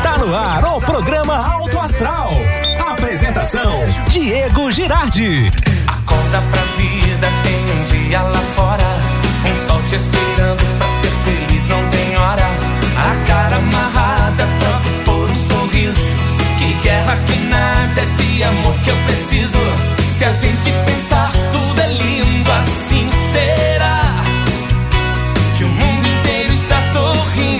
Está no ar o programa Alto Astral. Apresentação: Diego Girardi. Acorda pra vida, tem um dia lá fora. Um sol te esperando pra ser feliz, não tem hora. A cara amarrada, troca por um sorriso. Que guerra, que nada de amor que eu preciso. Se a gente pensar, tudo é lindo, assim será. Que o mundo inteiro está sorrindo,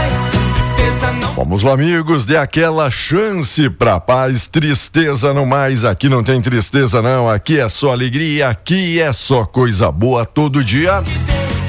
Vamos lá, amigos, dê aquela chance pra paz, tristeza não mais. Aqui não tem tristeza, não. Aqui é só alegria, aqui é só coisa boa todo dia.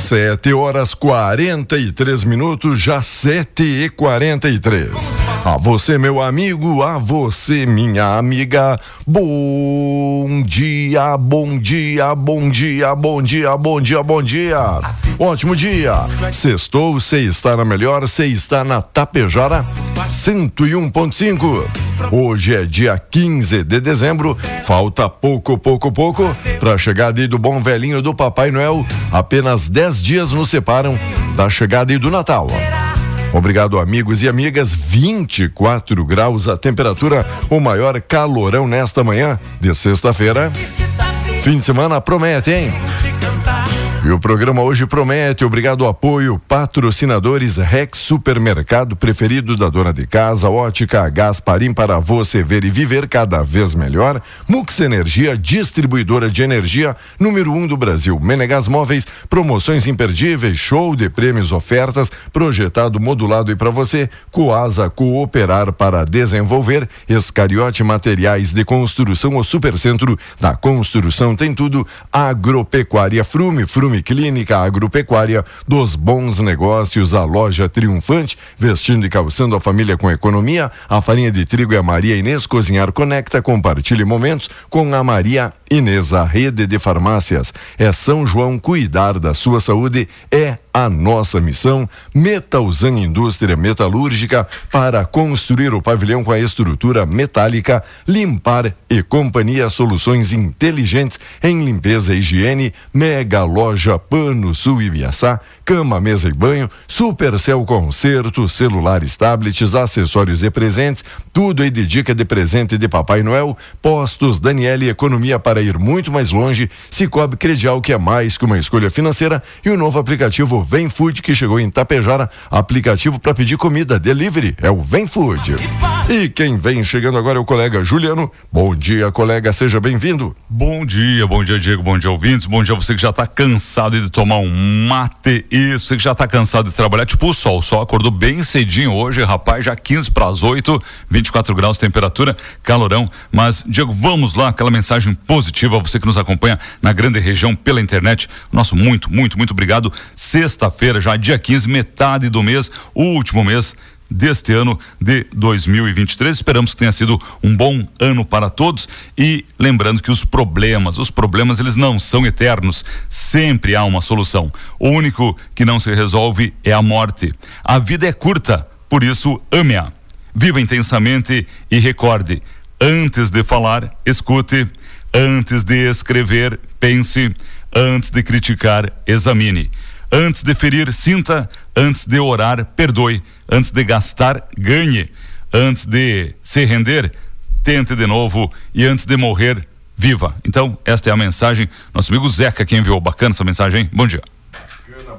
Sete horas quarenta e três minutos, já sete e quarenta e três. A você, meu amigo, a você, minha amiga. Bom dia, bom dia, bom dia, bom dia, bom dia, bom dia. Ótimo dia. Sextou, você está na melhor, você está na Tapejara 101.5. Hoje é dia 15 de dezembro, falta pouco, pouco, pouco para a chegada do bom velhinho do Papai Noel. Apenas 10 dias nos separam da chegada aí do Natal. Obrigado, amigos e amigas. 24 graus a temperatura, o maior calorão nesta manhã de sexta-feira. Fim de semana promete, hein? E o programa hoje promete, obrigado ao apoio, patrocinadores Rex Supermercado, preferido da dona de casa, Ótica Gasparim para você ver e viver cada vez melhor, Mux Energia, distribuidora de energia, número um do Brasil, Menegas Móveis, promoções imperdíveis, show de prêmios, ofertas, projetado modulado e para você, Coasa Cooperar para desenvolver, Escariote Materiais de Construção, o Supercentro da Construção tem tudo, Agropecuária Frume, Frume Clínica Agropecuária dos Bons Negócios, a loja triunfante, vestindo e calçando a família com economia, a farinha de trigo é a Maria Inês Cozinhar Conecta, compartilhe momentos com a Maria Inês, a rede de farmácias. É São João cuidar da sua saúde é a nossa missão. Metalzan Indústria Metalúrgica para construir o pavilhão com a estrutura metálica, limpar e companhia soluções inteligentes em limpeza e higiene, mega loja Pano Sul Ibiaçá, cama, mesa e banho, Supercel Concerto, celulares, tablets, acessórios e presentes, tudo aí de dica de presente de Papai Noel, postos Daniele Economia para ir muito mais longe, Cicobi Credial que é mais que uma escolha financeira e o novo aplicativo Vem Food que chegou em Tapejara, aplicativo para pedir comida, delivery é o Vem Food. E quem vem chegando agora é o colega Juliano. Bom dia, colega, seja bem-vindo. Bom dia, bom dia, Diego, bom dia, ouvintes. Bom dia, você que já está cansado de tomar um mate. Isso, você que já está cansado de trabalhar. Tipo o sol, sol acordou bem cedinho hoje, rapaz, já 15 para as 8, 24 graus temperatura, calorão. Mas, Diego, vamos lá, aquela mensagem positiva, você que nos acompanha na grande região pela internet. Nosso muito, muito, muito obrigado. Sexta-feira, já dia 15, metade do mês, o último mês deste ano de 2023. Esperamos que tenha sido um bom ano para todos e lembrando que os problemas, os problemas eles não são eternos, sempre há uma solução. O único que não se resolve é a morte. A vida é curta, por isso ame-a. Viva intensamente e recorde, antes de falar, escute, antes de escrever, pense, antes de criticar, examine. Antes de ferir, sinta. Antes de orar, perdoe. Antes de gastar, ganhe. Antes de se render, tente de novo. E antes de morrer, viva. Então, esta é a mensagem. Nosso amigo Zeca, quem enviou bacana essa mensagem, hein? Bom dia.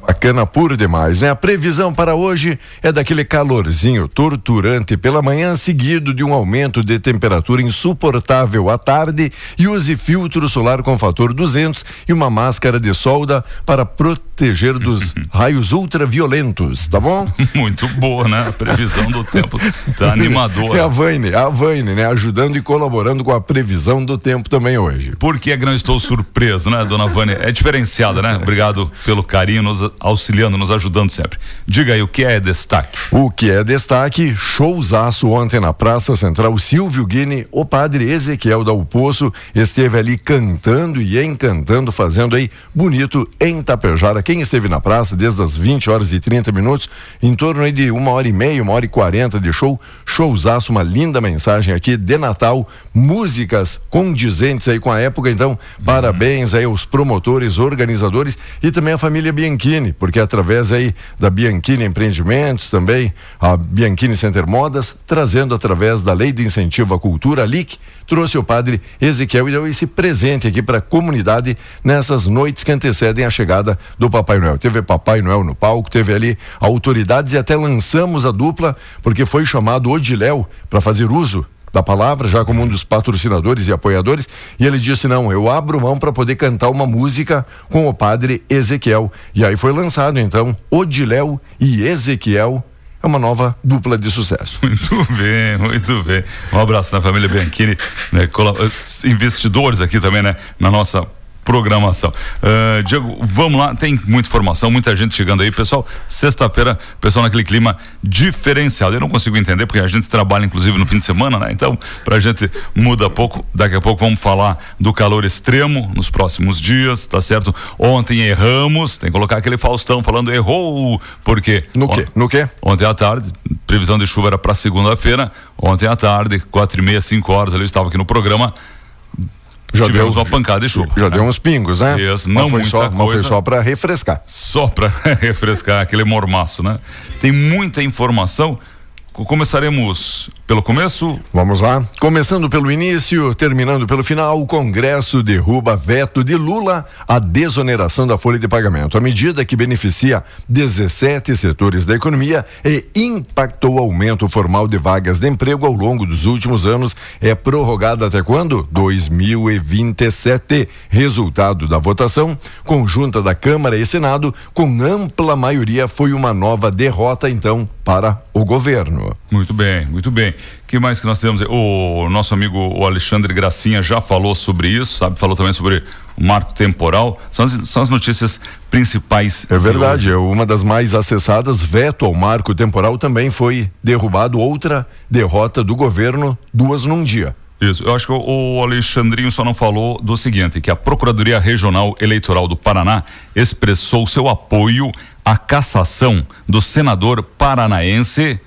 Bacana por demais, né? A previsão para hoje é daquele calorzinho torturante pela manhã, seguido de um aumento de temperatura insuportável à tarde e use filtro solar com fator 200 e uma máscara de solda para proteger dos raios ultraviolentos, tá bom? Muito boa, né? A previsão do tempo tá animadora. É a Vaine, a Vaine, né? Ajudando e colaborando com a previsão do tempo também hoje. Por que é não estou surpreso, né, dona Vânia? É diferenciada, né? Obrigado pelo carinho, nos auxiliando, nos ajudando sempre. Diga aí o que é destaque. O que é destaque? Showzaço ontem na Praça Central. Silvio Guine, o padre Ezequiel da Poço, esteve ali cantando e encantando, fazendo aí bonito em Tapejara. Quem esteve na praça desde as 20 horas e 30 minutos, em torno aí de uma hora e meia, uma hora e quarenta de show, showzaço, uma linda mensagem aqui de Natal, músicas condizentes aí com a época. Então, parabéns aí aos promotores, organizadores e também a família Bianchini, porque através aí da Bianchini Empreendimentos também, a Bianchini Center Modas, trazendo através da Lei de Incentivo à Cultura, LIC, trouxe o padre Ezequiel e deu esse presente aqui para a comunidade nessas noites que antecedem a chegada do Papai Noel. Teve Papai Noel no palco, teve ali autoridades e até lançamos a dupla, porque foi chamado Odiléu para fazer uso da palavra, já como um dos patrocinadores e apoiadores, e ele disse: Não, eu abro mão para poder cantar uma música com o padre Ezequiel. E aí foi lançado então Odiléu e Ezequiel. É uma nova dupla de sucesso. Muito bem, muito bem. Um abraço na família Bianchini, né, investidores aqui também, né, na nossa programação. Uh, Diego, vamos lá, tem muita informação, muita gente chegando aí, pessoal. Sexta-feira, pessoal naquele clima diferenciado. Eu não consigo entender, porque a gente trabalha inclusive no fim de semana, né? Então, pra gente muda pouco. Daqui a pouco vamos falar do calor extremo nos próximos dias, tá certo? Ontem erramos, tem que colocar aquele Faustão falando errou, porque. No quê? No quê? Ontem à tarde, previsão de chuva era para segunda-feira. Ontem à tarde, quatro e meia, cinco horas, eu estava aqui no programa já tivemos deu, uma pancada de chuva. Já, deu uns pingos, né? Isso, não mas foi muita só, coisa. Mas foi só para refrescar. Só para refrescar aquele mormaço, né? Tem muita informação. Começaremos pelo começo? Vamos lá. Começando pelo início, terminando pelo final, o Congresso derruba veto de Lula à desoneração da folha de pagamento. A medida que beneficia 17 setores da economia e impactou o aumento formal de vagas de emprego ao longo dos últimos anos é prorrogada até quando? 2027. Resultado da votação conjunta da Câmara e Senado, com ampla maioria, foi uma nova derrota, então, para o governo. Muito bem, muito bem. Que mais que nós temos? O nosso amigo o Alexandre Gracinha já falou sobre isso, sabe? Falou também sobre o marco temporal. São as, são as notícias principais. É verdade, é uma das mais acessadas. Veto ao marco temporal também foi derrubado. Outra derrota do governo, duas num dia. Isso, eu acho que o, o Alexandrinho só não falou do seguinte, que a Procuradoria Regional Eleitoral do Paraná expressou seu apoio à cassação do senador paranaense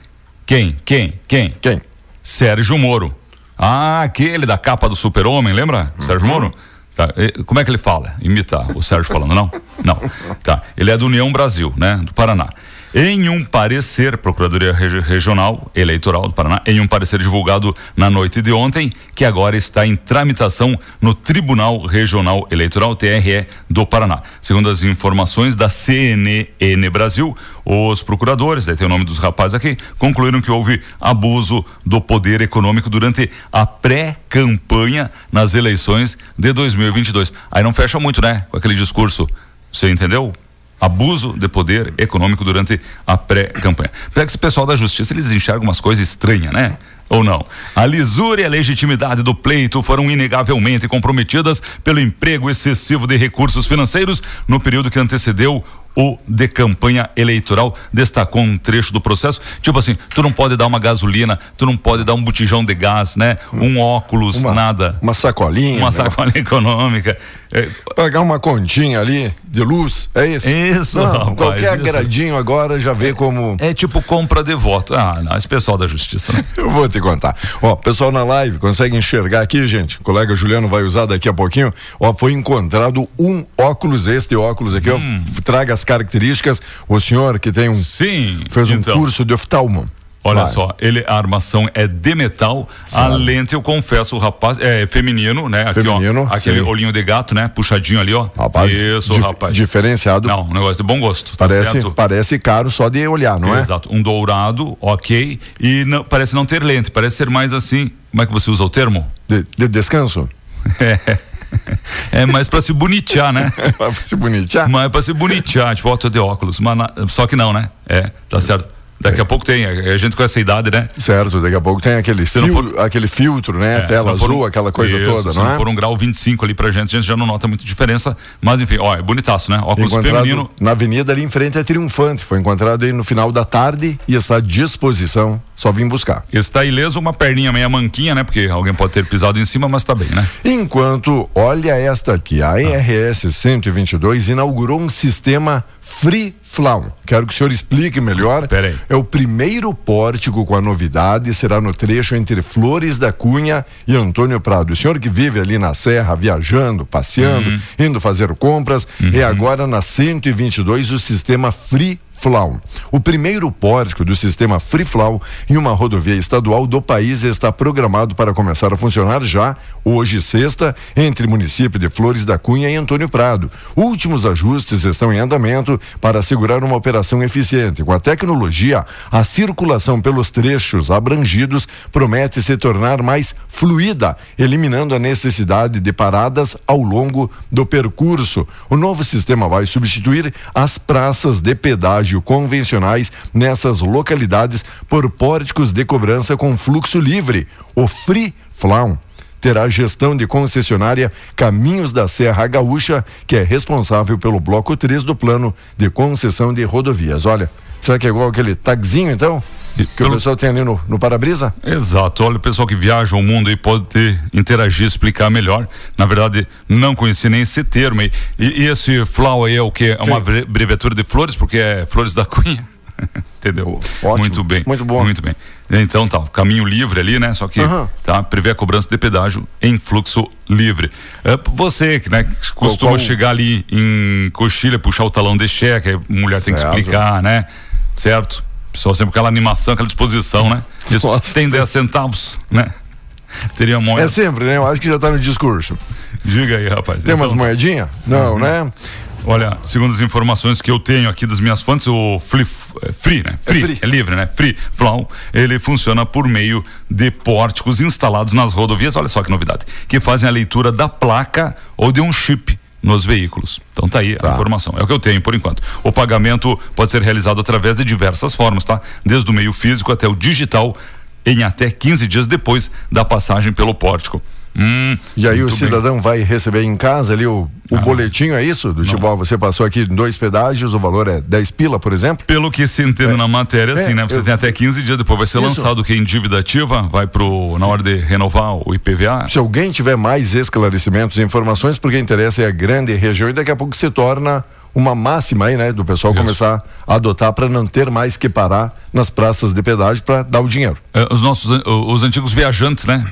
quem? Quem? Quem? Quem? Sérgio Moro. Ah, aquele da capa do Super-Homem, lembra? Sérgio Moro? Tá, Como é que ele fala? Imita o Sérgio falando, não? Não. Tá. Ele é do União Brasil, né? Do Paraná. Em um parecer, Procuradoria Regi- Regional Eleitoral do Paraná, em um parecer divulgado na noite de ontem, que agora está em tramitação no Tribunal Regional Eleitoral, TRE, do Paraná. Segundo as informações da CNN Brasil, os procuradores, daí tem o nome dos rapazes aqui, concluíram que houve abuso do poder econômico durante a pré-campanha nas eleições de 2022. Aí não fecha muito, né? Com aquele discurso. Você entendeu? Abuso de poder econômico durante a pré-campanha. Pega esse pessoal da justiça, eles enxergam umas coisas estranhas, né? Ou não? A lisura e a legitimidade do pleito foram inegavelmente comprometidas pelo emprego excessivo de recursos financeiros no período que antecedeu o de campanha eleitoral destacou um trecho do processo, tipo assim, tu não pode dar uma gasolina, tu não pode dar um botijão de gás, né? Um óculos, Uma, nada. Uma sacolinha. Uma né? sacola econômica. É, Pagar uma continha ali de luz, é isso? Isso, Não, rapaz, qualquer isso. agradinho agora já vê como. é tipo compra de voto. Ah, não, esse pessoal da justiça, né? Eu vou te contar. Ó, pessoal na live, consegue enxergar aqui, gente? O colega Juliano vai usar daqui a pouquinho. Ó, foi encontrado um óculos, este óculos aqui, Hum. ó. Traga as características. O senhor que tem um. Sim. Fez um então. curso de oftalmo. Olha só, ele, a armação é de metal, a Sabe. lente eu confesso, o rapaz, é feminino, né? Aqui, Feminino, ó, aquele sim. olhinho de gato, né? Puxadinho ali, ó. Rapaz, Isso, dif- rapaz. diferenciado. Não, um negócio de bom gosto, tá parece, certo? parece caro só de olhar, não é? Exato, um dourado, ok, e não- parece não ter lente, parece ser mais assim, como é que você usa o termo? De, de descanso. É, é mais pra se bonitear, né? Pra se bonitinhar. Mas é pra se bonitear, tipo, ó, tô de óculos, mas na- só que não, né? É, tá certo. Daqui a pouco tem, a gente com essa idade, né? Certo, daqui a pouco tem aquele, Se fil- aquele filtro, né? É, se Tela for azul, um- aquela coisa Isso, toda, se não não é? for um grau 25 ali pra gente, a gente já não nota muita diferença. Mas enfim, ó, é bonitaço, né? Óculos Encontrado feminino. na avenida ali em frente é Triunfante. Foi encontrado aí no final da tarde e está à disposição. Só vim buscar. Está ileso, uma perninha meia manquinha, né? Porque alguém pode ter pisado em cima, mas tá bem, né? Enquanto, olha esta aqui, a ERS 122 inaugurou um sistema Free Flow. Quero que o senhor explique melhor. Pera aí. É o primeiro pórtico com a novidade, será no trecho entre Flores da Cunha e Antônio Prado. O senhor que vive ali na Serra, viajando, passeando, Uhum. indo fazer compras, é agora na 122 o sistema Free Flow. O primeiro pórtico do sistema Free em uma rodovia estadual do país está programado para começar a funcionar já hoje, sexta, entre município de Flores da Cunha e Antônio Prado. Últimos ajustes estão em andamento para assegurar uma operação eficiente. Com a tecnologia, a circulação pelos trechos abrangidos promete se tornar mais fluida, eliminando a necessidade de paradas ao longo do percurso. O novo sistema vai substituir as praças de pedágio convencionais nessas localidades por pórticos de cobrança com fluxo livre. O Free Flow terá gestão de concessionária Caminhos da Serra Gaúcha, que é responsável pelo bloco 3 do plano de concessão de rodovias. Olha, será que é igual aquele tagzinho então? Que o pessoal tem ali no, no para-brisa? Exato. Olha, o pessoal que viaja o mundo aí pode ter, interagir, explicar melhor. Na verdade, não conheci nem esse termo aí. E, e esse flow aí é o que? É uma abreviatura de flores, porque é flores da cunha. Entendeu? Ótimo. Muito bem. Muito bom. Muito bem. Então tá, caminho livre ali, né? Só que Aham. tá, prevê a cobrança de pedágio em fluxo livre. É, você que né, costuma qual- chegar ali em coxilha, puxar o talão de cheque, a mulher tem que Certo. explicar, né? Certo? Pessoal sempre aquela animação, aquela disposição, né? Isso Nossa. tem 10 centavos, né? Teria moeda. É sempre, né? Eu acho que já está no discurso. Diga aí, rapaz. Tem umas Então, moedinhas? Não, né? Olha, segundo as informações que eu tenho aqui das minhas fontes, o Free, é free né? Free, é, free. livre, né? Free Flow, ele funciona por meio de pórticos instalados nas rodovias, olha só que novidade, que fazem a leitura da placa ou de um chip nos veículos. Então tá aí a informação. É o que eu tenho por enquanto. O pagamento pode ser realizado através de diversas formas, tá? Desde o meio físico até o digital em até 15 dias depois da passagem pelo pórtico. Hum, E aí o muito bem. cidadão vai receber em casa ali o, o Ah. boletinho, é isso? Do tipo, ó, você passou aqui dois pedágios, o valor é 10 pila, por exemplo? Pelo que se entende na matéria, É, assim, né? Você eu- tem até 15 dias, depois vai ser Isso. lançado que em dívida ativa, vai pro, na hora de renovar o IPVA. Se alguém tiver mais esclarecimentos e informações, porque interessa é a grande região e daqui a pouco se torna uma máxima aí, né, do pessoal Isso. começar a adotar para não ter mais que parar nas praças de pedágio para dar o dinheiro. É, os nossos, o- os antigos viajantes, né?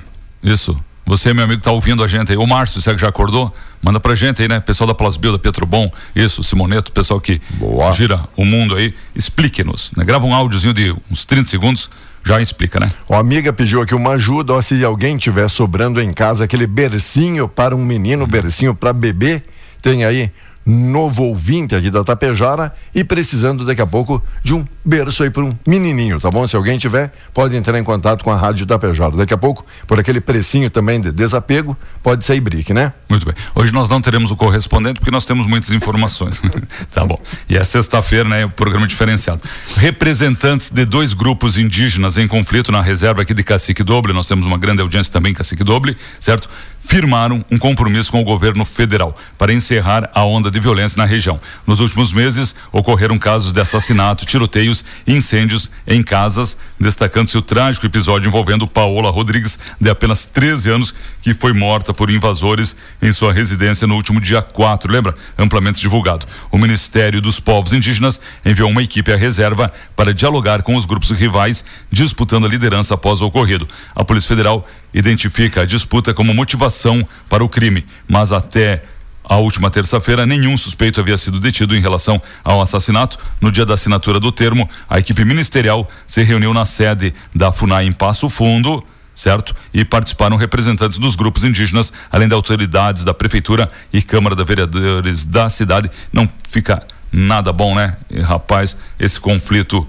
Isso. Você, meu amigo, tá ouvindo a gente aí. O Márcio, será que já acordou? Manda pra gente aí, né? Pessoal da Plasbil, da Petrobon, isso, Simoneto, pessoal que Boa. gira o mundo aí. Explique-nos, né? Grava um áudiozinho de uns 30 segundos, já explica, né? A amiga pediu aqui uma ajuda, ó, se alguém tiver sobrando em casa aquele bercinho para um menino, bercinho para bebê, tem aí novo ouvinte aqui da Tapejara e precisando daqui a pouco de um berço aí para um menininho, tá bom? Se alguém tiver, pode entrar em contato com a Rádio Tapejara. Daqui a pouco, por aquele precinho também de desapego, pode sair brique, né? Muito bem. Hoje nós não teremos o correspondente porque nós temos muitas informações. tá bom. E é sexta-feira, né? O programa diferenciado. Representantes de dois grupos indígenas em conflito na reserva aqui de Cacique Doble, nós temos uma grande audiência também em Cacique Doble, certo? Firmaram um compromisso com o governo federal para encerrar a onda de violência na região. Nos últimos meses, ocorreram casos de assassinato, tiroteios e incêndios em casas, destacando-se o trágico episódio envolvendo Paola Rodrigues, de apenas 13 anos, que foi morta por invasores em sua residência no último dia 4, lembra? Amplamente divulgado. O Ministério dos Povos Indígenas enviou uma equipe à reserva para dialogar com os grupos rivais, disputando a liderança após o ocorrido. A Polícia Federal identifica a disputa como motivação para o crime, mas até a última terça-feira, nenhum suspeito havia sido detido em relação ao assassinato. No dia da assinatura do termo, a equipe ministerial se reuniu na sede da FUNAI em Passo Fundo, certo? E participaram representantes dos grupos indígenas, além de autoridades da prefeitura e Câmara de Vereadores da cidade. Não fica nada bom, né? E, rapaz, esse conflito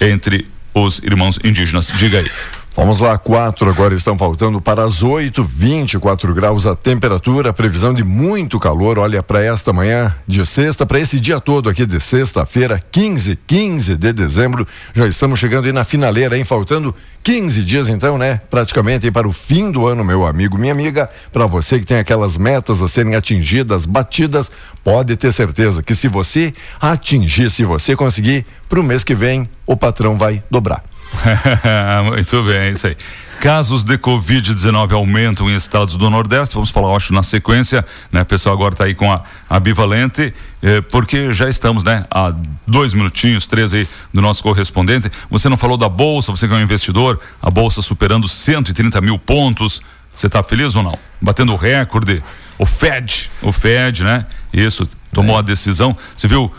entre os irmãos indígenas. Diga aí. Vamos lá, quatro agora estão faltando para as oito, 24 graus a temperatura, previsão de muito calor. Olha para esta manhã de sexta, para esse dia todo aqui de sexta-feira, 15, 15 de dezembro. Já estamos chegando aí na finaleira, hein? Faltando 15 dias então, né? Praticamente para o fim do ano, meu amigo, minha amiga. Para você que tem aquelas metas a serem atingidas, batidas, pode ter certeza que se você atingir, se você conseguir, para o mês que vem, o patrão vai dobrar. Muito bem, é isso aí. Casos de Covid-19 aumentam em estados do Nordeste. Vamos falar, acho, na sequência, né? O pessoal agora está aí com a, a bivalente, eh, porque já estamos, né? Há dois minutinhos, três aí do nosso correspondente. Você não falou da Bolsa, você que é um investidor, a Bolsa superando 130 mil pontos. Você está feliz ou não? Batendo o recorde. O Fed, o Fed, né? Isso, tomou é. a decisão. Você viu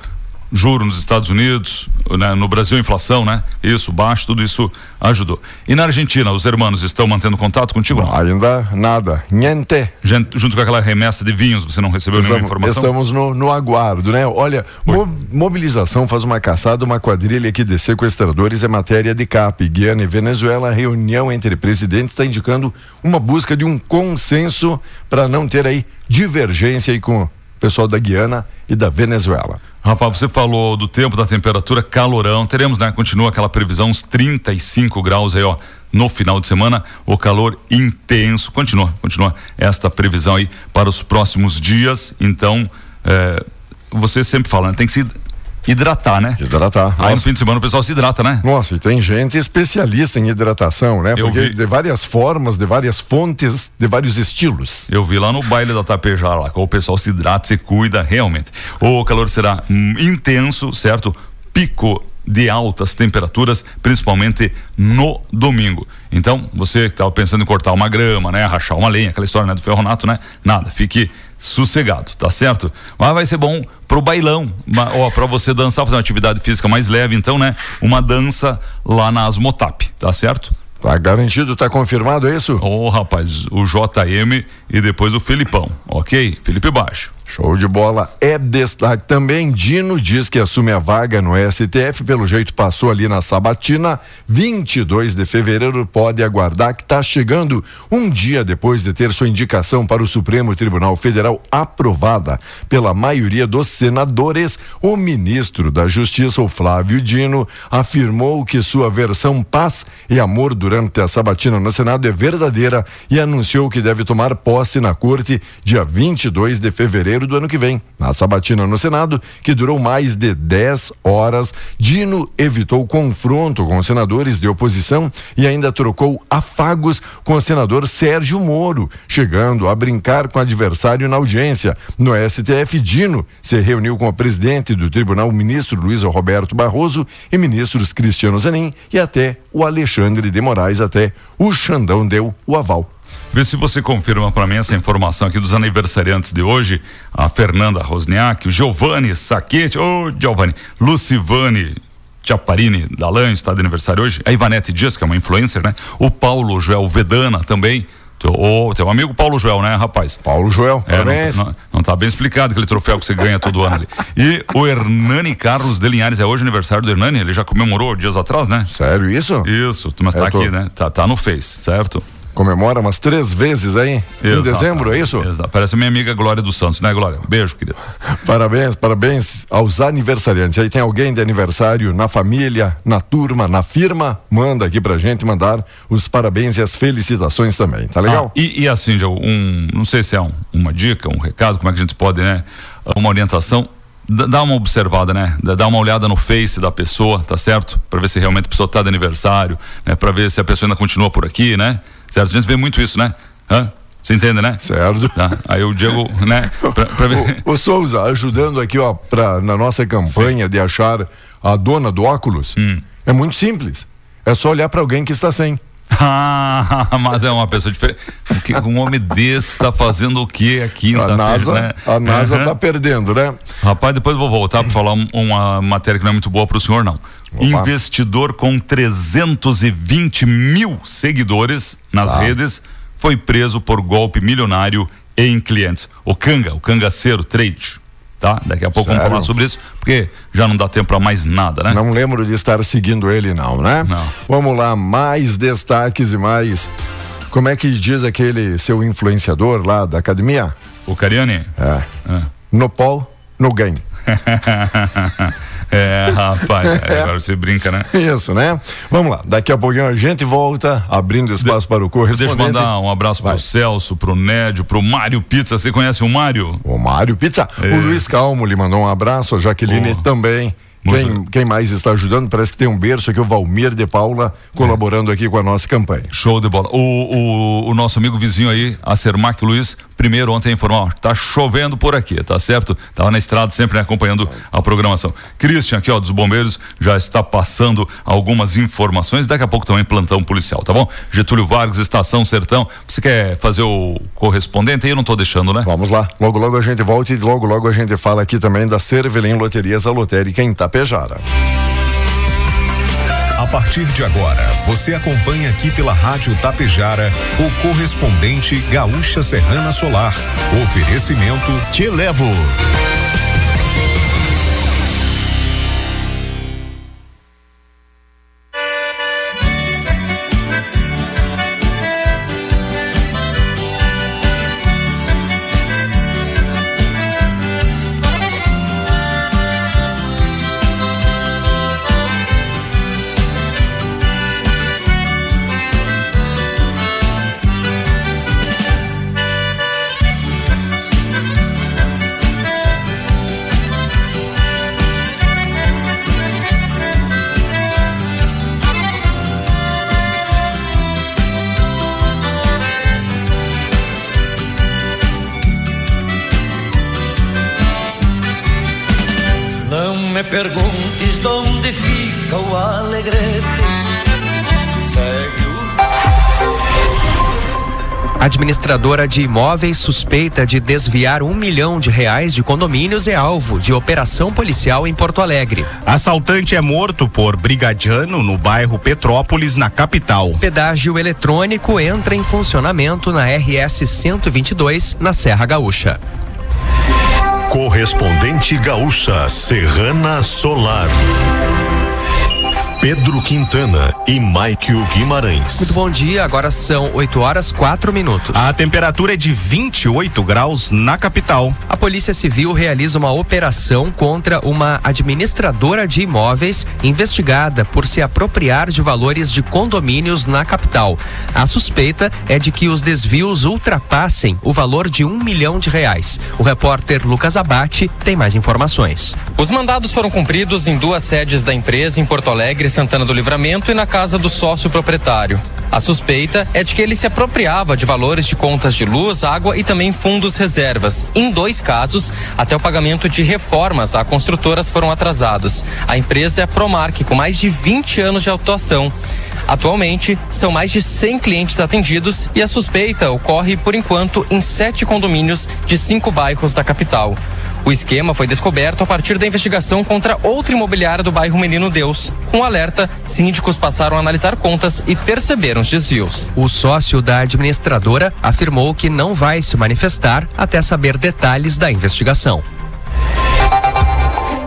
juro nos Estados Unidos, né? no Brasil inflação, né? Isso, baixo, tudo isso ajudou. E na Argentina, os hermanos estão mantendo contato contigo? Não, ainda nada, niente. Junto com aquela remessa de vinhos, você não recebeu estamos, nenhuma informação? Estamos no, no aguardo, né? Olha, mo mobilização faz uma caçada, uma quadrilha aqui de sequestradores é matéria de CAP. Guiana e Venezuela, reunião entre presidentes está indicando uma busca de um consenso para não ter aí divergência aí com pessoal da Guiana e da Venezuela. Rafa, você falou do tempo, da temperatura, calorão. Teremos, né? Continua aquela previsão, uns 35 graus aí, ó. No final de semana, o calor intenso. Continua, continua esta previsão aí para os próximos dias. Então, é, você sempre fala, né? Tem que se hidratar, né? Hidratar. Aí Nossa. no fim de semana o pessoal se hidrata, né? Nossa, e tem gente especialista em hidratação, né? Eu Porque vi... de várias formas, de várias fontes, de vários estilos. Eu vi lá no baile da Tapejara lá, que o pessoal se hidrata, se cuida realmente. O calor será hum, intenso, certo? Pico de altas temperaturas, principalmente no domingo. Então, você que estava pensando em cortar uma grama, né, rachar uma lenha, aquela história né, do ferronato, né? Nada, fique sossegado, tá certo? Mas vai ser bom pro bailão, ó, para você dançar, fazer uma atividade física mais leve, então, né? Uma dança lá na Asmotap, tá certo? Tá garantido, tá confirmado é isso? Ô, oh, rapaz, o JM e depois o Felipão, ok? Felipe Baixo. Show de bola. É destaque também. Dino diz que assume a vaga no STF. Pelo jeito, passou ali na Sabatina. 22 de fevereiro. Pode aguardar que está chegando um dia depois de ter sua indicação para o Supremo Tribunal Federal aprovada pela maioria dos senadores. O ministro da Justiça, o Flávio Dino, afirmou que sua versão paz e amor durante a Sabatina no Senado é verdadeira e anunciou que deve tomar posse na corte dia 22 de fevereiro fevereiro do ano que vem. Na sabatina no Senado, que durou mais de 10 horas, Dino evitou confronto com os senadores de oposição e ainda trocou afagos com o senador Sérgio Moro, chegando a brincar com adversário na audiência. No STF, Dino se reuniu com o presidente do tribunal, ministro Luiz Roberto Barroso, e ministros Cristiano Zanin e até o Alexandre de Moraes, até o Xandão deu o aval. Vê se você confirma para mim essa informação aqui dos aniversariantes de hoje. A Fernanda Rosniak, o Giovanni Saquete, ô oh, Giovanni, Lucivane Chaparini Dalan está de aniversário hoje. A Ivanete Dias, que é uma influencer, né? O Paulo Joel Vedana também. Teu, oh, teu amigo Paulo Joel, né, rapaz? Paulo Joel, é, parabéns. Não, não, não tá bem explicado aquele troféu que você ganha todo ano ali. E o Hernani Carlos de Linhares, é hoje aniversário do Hernani, ele já comemorou dias atrás, né? Sério isso? Isso, mas tá aqui, né? Tá, tá no Face, certo? Comemora umas três vezes aí em dezembro, é isso? Exato. Parece minha amiga Glória dos Santos, né, Glória? Beijo, querida. Parabéns, parabéns aos aniversariantes. Aí tem alguém de aniversário na família, na turma, na firma, manda aqui pra gente mandar os parabéns e as felicitações também, tá legal? Ah, e, e, assim, um, não sei se é um, uma dica, um recado, como é que a gente pode, né? Uma orientação dá uma observada, né? Dá uma olhada no Face da pessoa, tá certo? Para ver se realmente a pessoa tá de aniversário, né? Para ver se a pessoa ainda continua por aqui, né? Certo? A gente vê muito isso, né? Hã? Você entende, né? Certo. Tá? Aí o Diego, né? Pra, pra o, o, Souza, ajudando aqui, ó, pra, na nossa campanha Sim. de achar a dona do óculos, hum. é muito simples. É só olhar para alguém que está sem. Ah, mas é uma pessoa diferente. Porque um homem desse está fazendo o que aqui? A NASA, né? a NASA uhum. tá perdendo, né? Rapaz, depois vou voltar para falar uma matéria que não é muito boa para o senhor, não. Opa. Investidor com 320 mil seguidores nas tá. redes foi preso por golpe milionário em clientes. O Canga, o cangaceiro trade tá? Daqui a pouco Sério? vamos falar sobre isso, porque já não dá tempo para mais nada, né? Não lembro de estar seguindo ele não, né? Não. Vamos lá, mais destaques e mais como é que diz aquele seu influenciador lá da academia? O Cariani? É. é. No pau, no game. É, rapaz, é, agora você brinca, né? Isso, né? Vamos lá, daqui a pouquinho a gente volta abrindo espaço de, para o correspondente. Deixa eu mandar um abraço para o Celso, para o Nédio, para o Mário Pizza. Você conhece o Mário? O Mário Pizza. É. O Luiz Calmo lhe mandou um abraço, a Jaqueline oh. também. Quem, quem, mais está ajudando? Parece que tem um berço aqui, o Valmir de Paula, colaborando é. aqui com a nossa campanha. Show de bola. O, o, o nosso amigo vizinho aí, a Sermac Luiz, primeiro ontem informou, tá chovendo por aqui, tá certo? Tava na estrada sempre né, acompanhando a programação. Christian aqui, ó, dos bombeiros, já está passando algumas informações, daqui a pouco também plantão policial, tá bom? Getúlio Vargas, Estação Sertão, você quer fazer o correspondente aí? Eu não tô deixando, né? Vamos lá, logo logo a gente volta e logo logo a gente fala aqui também da Cervelim Loterias, a lotérica em Tapejara. A partir de agora, você acompanha aqui pela Rádio Tapejara o correspondente Gaúcha Serrana Solar. Oferecimento Te Levo. Administradora de imóveis suspeita de desviar um milhão de reais de condomínios é alvo de operação policial em Porto Alegre. Assaltante é morto por brigadiano no bairro Petrópolis, na capital. Pedágio eletrônico entra em funcionamento na RS 122, na Serra Gaúcha. Correspondente Gaúcha Serrana Solar. Pedro Quintana e Maikio Guimarães. Muito bom dia, agora são 8 horas 4 minutos. A temperatura é de 28 graus na capital. A Polícia Civil realiza uma operação contra uma administradora de imóveis investigada por se apropriar de valores de condomínios na capital. A suspeita é de que os desvios ultrapassem o valor de um milhão de reais. O repórter Lucas Abate tem mais informações. Os mandados foram cumpridos em duas sedes da empresa em Porto Alegre Santana do Livramento e na casa do sócio proprietário. A suspeita é de que ele se apropriava de valores de contas de luz, água e também fundos reservas. Em dois casos, até o pagamento de reformas a construtoras foram atrasados. A empresa é a Promark, com mais de 20 anos de atuação. Atualmente, são mais de 100 clientes atendidos e a suspeita ocorre, por enquanto, em sete condomínios de cinco bairros da capital. O esquema foi descoberto a partir da investigação contra outra imobiliária do bairro Menino Deus. Com alerta, síndicos passaram a analisar contas e perceberam os desvios. O sócio da administradora afirmou que não vai se manifestar até saber detalhes da investigação.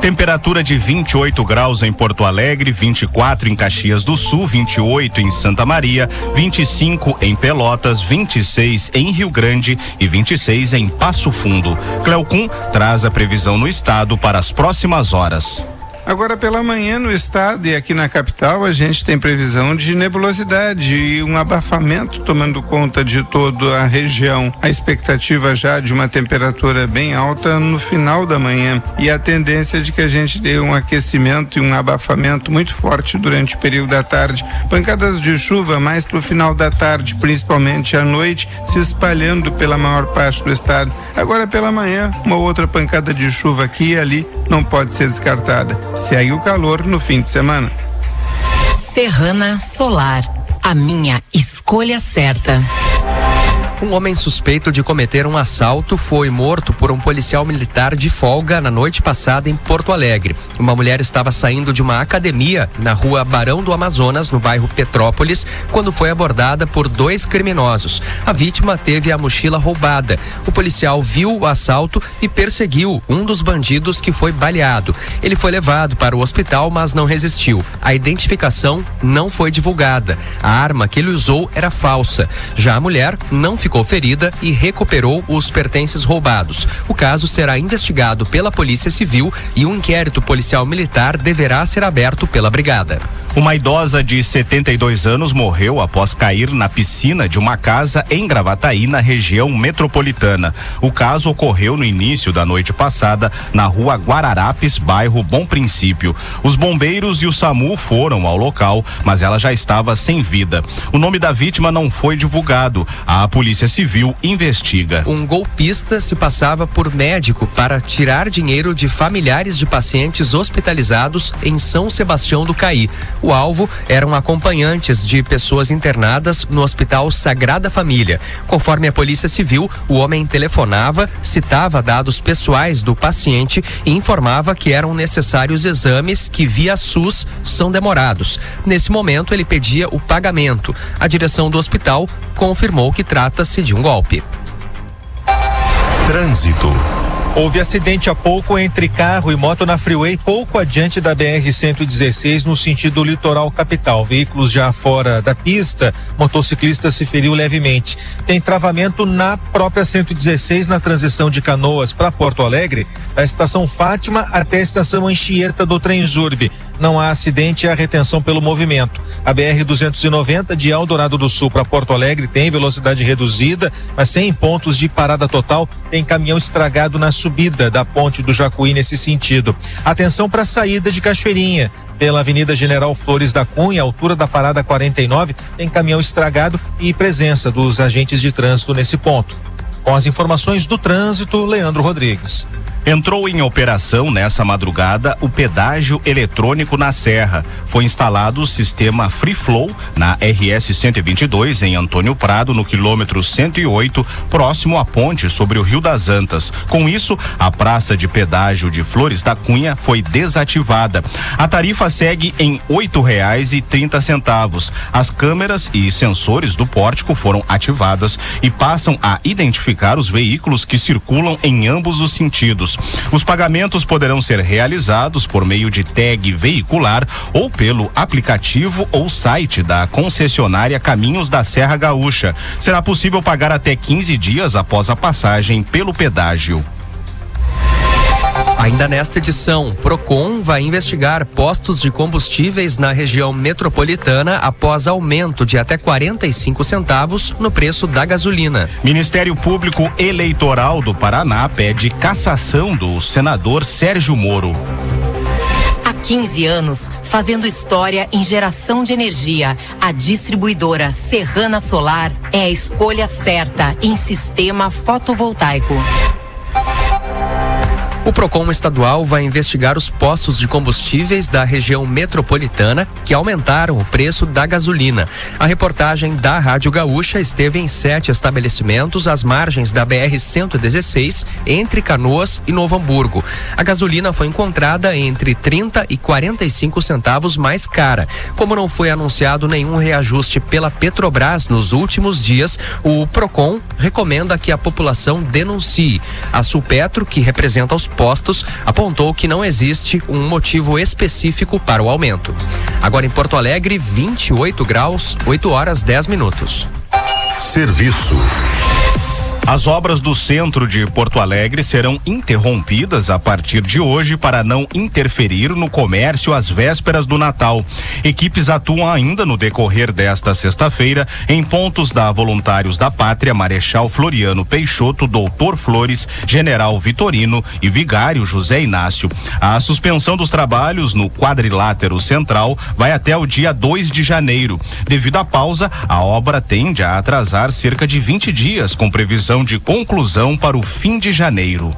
Temperatura de 28 graus em Porto Alegre, 24 em Caxias do Sul, 28 em Santa Maria, 25 em Pelotas, 26 em Rio Grande e 26 em Passo Fundo. Cleocum traz a previsão no estado para as próximas horas. Agora pela manhã no estado e aqui na capital a gente tem previsão de nebulosidade e um abafamento tomando conta de toda a região. A expectativa já de uma temperatura bem alta no final da manhã e a tendência de que a gente tenha um aquecimento e um abafamento muito forte durante o período da tarde. Pancadas de chuva mais para o final da tarde, principalmente à noite, se espalhando pela maior parte do estado. Agora pela manhã, uma outra pancada de chuva aqui e ali não pode ser descartada. Segue o calor no fim de semana. Serrana Solar, a minha escolha certa. Um homem suspeito de cometer um assalto foi morto por um policial militar de folga na noite passada em Porto Alegre. Uma mulher estava saindo de uma academia na rua Barão do Amazonas, no bairro Petrópolis, quando foi abordada por dois criminosos. A vítima teve a mochila roubada. O policial viu o assalto e perseguiu um dos bandidos que foi baleado. Ele foi levado para o hospital, mas não resistiu. A identificação não foi divulgada. A arma que ele usou era falsa. Já a mulher não ficou ficou ferida e recuperou os pertences roubados. O caso será investigado pela Polícia Civil e um inquérito policial militar deverá ser aberto pela Brigada. Uma idosa de 72 anos morreu após cair na piscina de uma casa em Gravataí, na região metropolitana. O caso ocorreu no início da noite passada, na rua Guararapes, bairro Bom Princípio. Os bombeiros e o SAMU foram ao local, mas ela já estava sem vida. O nome da vítima não foi divulgado. A Polícia Civil investiga. Um golpista se passava por médico para tirar dinheiro de familiares de pacientes hospitalizados em São Sebastião do Caí. O alvo eram acompanhantes de pessoas internadas no Hospital Sagrada Família. Conforme a Polícia Civil, o homem telefonava, citava dados pessoais do paciente e informava que eram necessários exames que, via SUS, são demorados. Nesse momento, ele pedia o pagamento. A direção do hospital confirmou que trata-se de um golpe. Trânsito. Houve acidente há pouco entre carro e moto na freeway, pouco adiante da BR-116, no sentido litoral capital. Veículos já fora da pista, motociclista se feriu levemente. Tem travamento na própria 116, na transição de Canoas para Porto Alegre, da estação Fátima até a estação Anchieta do Trenzurbe não há acidente e há retenção pelo movimento. A BR-290 de Eldorado do Sul para Porto Alegre tem velocidade reduzida, mas sem pontos de parada total. Tem caminhão estragado na subida da ponte do Jacuí nesse sentido. Atenção para a saída de Cachoeirinha pela Avenida General Flores da Cunha, altura da parada 49, tem caminhão estragado e presença dos agentes de trânsito nesse ponto. Com as informações do trânsito, Leandro Rodrigues. Entrou em operação nessa madrugada o pedágio eletrônico na Serra. Foi instalado o sistema Free Flow na RS 122 em Antônio Prado, no quilômetro 108, próximo à ponte sobre o Rio das Antas. Com isso, a praça de pedágio de Flores da Cunha foi desativada. A tarifa segue em trinta centavos. As câmeras e sensores do pórtico foram ativadas e passam a identificar os veículos que circulam em ambos os sentidos. Os pagamentos poderão ser realizados por meio de tag veicular ou pelo aplicativo ou site da concessionária Caminhos da Serra Gaúcha. Será possível pagar até 15 dias após a passagem pelo pedágio. Ainda nesta edição, Procon vai investigar postos de combustíveis na região metropolitana após aumento de até 45 centavos no preço da gasolina. Ministério Público Eleitoral do Paraná pede cassação do senador Sérgio Moro. Há 15 anos, fazendo história em geração de energia, a distribuidora Serrana Solar é a escolha certa em sistema fotovoltaico. O Procon estadual vai investigar os postos de combustíveis da região metropolitana que aumentaram o preço da gasolina. A reportagem da Rádio Gaúcha esteve em sete estabelecimentos às margens da BR 116 entre Canoas e Novo Hamburgo. A gasolina foi encontrada entre 30 e 45 centavos mais cara. Como não foi anunciado nenhum reajuste pela Petrobras nos últimos dias, o Procon recomenda que a população denuncie. A Sulpetro, que representa os postos, apontou que não existe um motivo específico para o aumento. Agora em Porto Alegre, 28 graus, 8 horas 10 minutos. Serviço. As obras do centro de Porto Alegre serão interrompidas a partir de hoje para não interferir no comércio às vésperas do Natal. Equipes atuam ainda no decorrer desta sexta-feira em pontos da Voluntários da Pátria, Marechal Floriano Peixoto, Doutor Flores, General Vitorino e Vigário José Inácio. A suspensão dos trabalhos no quadrilátero central vai até o dia 2 de janeiro. Devido à pausa, a obra tende a atrasar cerca de 20 dias, com previsão de conclusão para o fim de janeiro.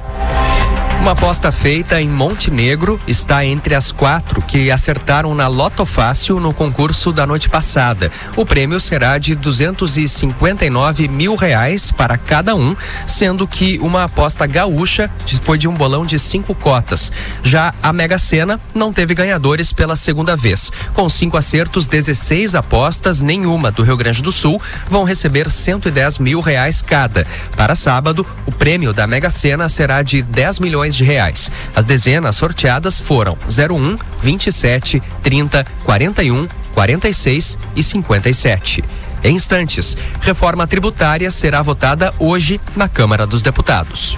Uma aposta feita em Montenegro está entre as quatro que acertaram na Loto Fácil no concurso da noite passada. O prêmio será de 259 mil reais para cada um, sendo que uma aposta gaúcha foi de um bolão de cinco cotas. Já a Mega Sena não teve ganhadores pela segunda vez. Com cinco acertos, 16 apostas, nenhuma do Rio Grande do Sul, vão receber 110 mil reais cada. Para sábado, o prêmio da Mega Sena será de 10 milhões de reais. As dezenas sorteadas foram 01, 27, 30, 41, 46 e 57. Em instantes, reforma tributária será votada hoje na Câmara dos Deputados.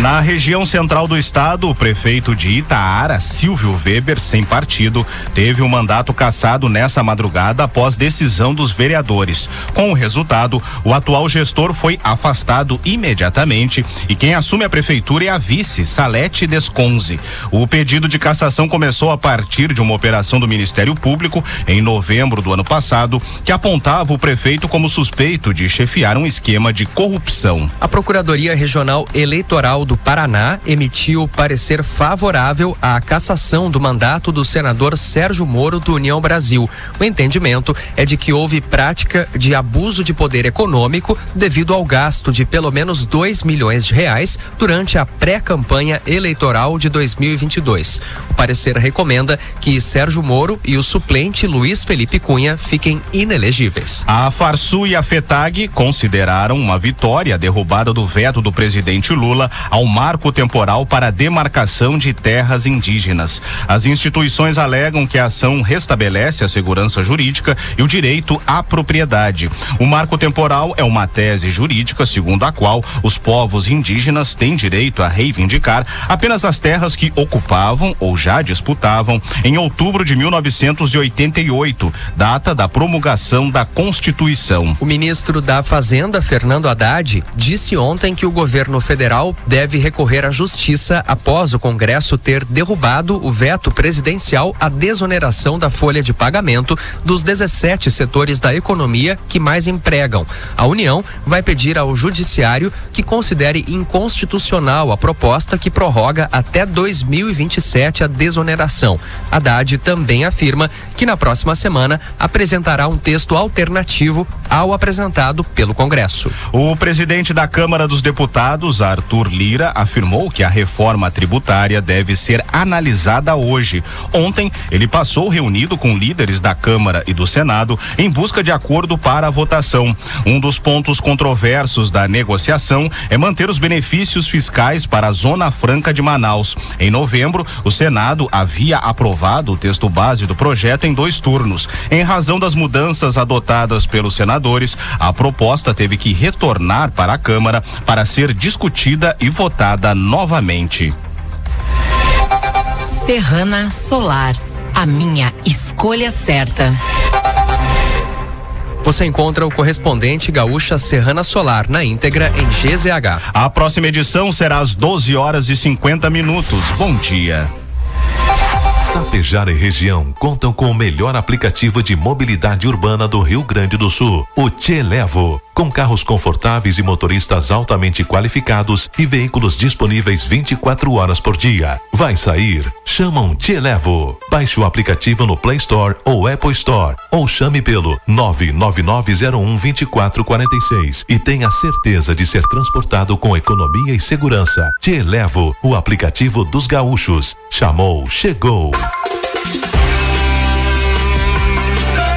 Na região central do estado, o prefeito de Itaara, Silvio Weber, sem partido, teve o um mandato cassado nessa madrugada após decisão dos vereadores. Com o resultado, o atual gestor foi afastado imediatamente e quem assume a prefeitura é a vice, Salete Desconze. O pedido de cassação começou a partir de uma operação do Ministério Público em novembro do ano passado, que apontava o prefeito como suspeito de chefiar um esquema de corrupção. A Procuradoria Regional Eleitoral do Paraná emitiu parecer favorável à cassação do mandato do senador Sérgio Moro do União Brasil. O entendimento é de que houve prática de abuso de poder econômico devido ao gasto de pelo menos 2 milhões de reais durante a pré-campanha eleitoral de 2022. O parecer recomenda que Sérgio Moro e o suplente Luiz Felipe Cunha fiquem inelegíveis. A Farsu e a FETAG consideraram uma vitória a derrubada do veto do presidente Lula ao marco temporal para a demarcação de terras indígenas. As instituições alegam que a ação restabelece a segurança jurídica e o direito à propriedade. O marco temporal é uma tese jurídica segundo a qual os povos indígenas têm direito a reivindicar apenas as terras que ocupavam ou já disputavam em outubro de 1988, data da promulgação da Constituição. O ministro da Fazenda, Fernando Haddad, disse ontem que o governo federal deve deve recorrer à justiça após o Congresso ter derrubado o veto presidencial à desoneração da folha de pagamento dos 17 setores da economia que mais empregam. A União vai pedir ao Judiciário que considere inconstitucional a proposta que prorroga até 2027 a desoneração. Haddad também afirma que na próxima semana apresentará um texto alternativo ao apresentado pelo Congresso. O presidente da Câmara dos Deputados, Arthur Lira, Lira afirmou que a reforma tributária deve ser analisada hoje. Ontem, ele passou reunido com líderes da Câmara e do Senado em busca de acordo para a votação. Um dos pontos controversos da negociação é manter os benefícios fiscais para a Zona Franca de Manaus. Em novembro, o Senado havia aprovado o texto base do projeto em dois turnos. Em razão das mudanças adotadas pelos senadores, a proposta teve que retornar para a Câmara para ser discutida e votada novamente. Serrana Solar, a minha escolha certa. Você encontra o correspondente Gaúcha Serrana Solar na íntegra em GZH. A próxima edição será às 12 horas e 50 minutos. Bom dia. Tapejara e região contam com o melhor aplicativo de mobilidade urbana do Rio Grande do Sul, o Televo. Com carros confortáveis e motoristas altamente qualificados e veículos disponíveis 24 horas por dia. Vai sair? Chama um Televo. Baixe o aplicativo no Play Store ou Apple Store ou chame pelo 999012446 e tenha certeza de ser transportado com economia e segurança. Televo, o aplicativo dos gaúchos. Chamou, chegou.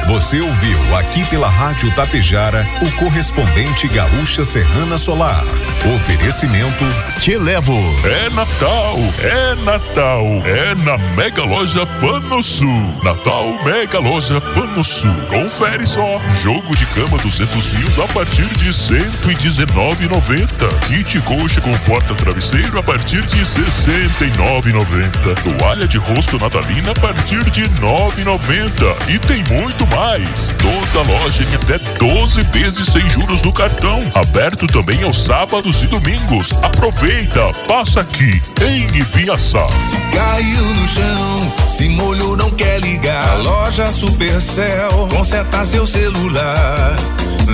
Você ouviu aqui pela Rádio Tapejara o correspondente Gaúcha Serrana Solar. Oferecimento Te Levo. É Natal, é Natal, é na Mega Loja Pano Sul. Natal Mega Loja Pano Sul. Confere só. Jogo de cama 200 fios a partir de 119,90. Kit coxa com porta travesseiro a partir de 69,90. Toalha de rosto natalina a partir de 9,90. E tem muito mais. Toda loja em até 12 vezes sem juros no cartão. Aberto também aos sábados e domingos. Aproveita, passa aqui em Ibiaçá. Se caiu no chão, se molhou, não quer ligar. A loja loja Supercell. Conserta seu celular.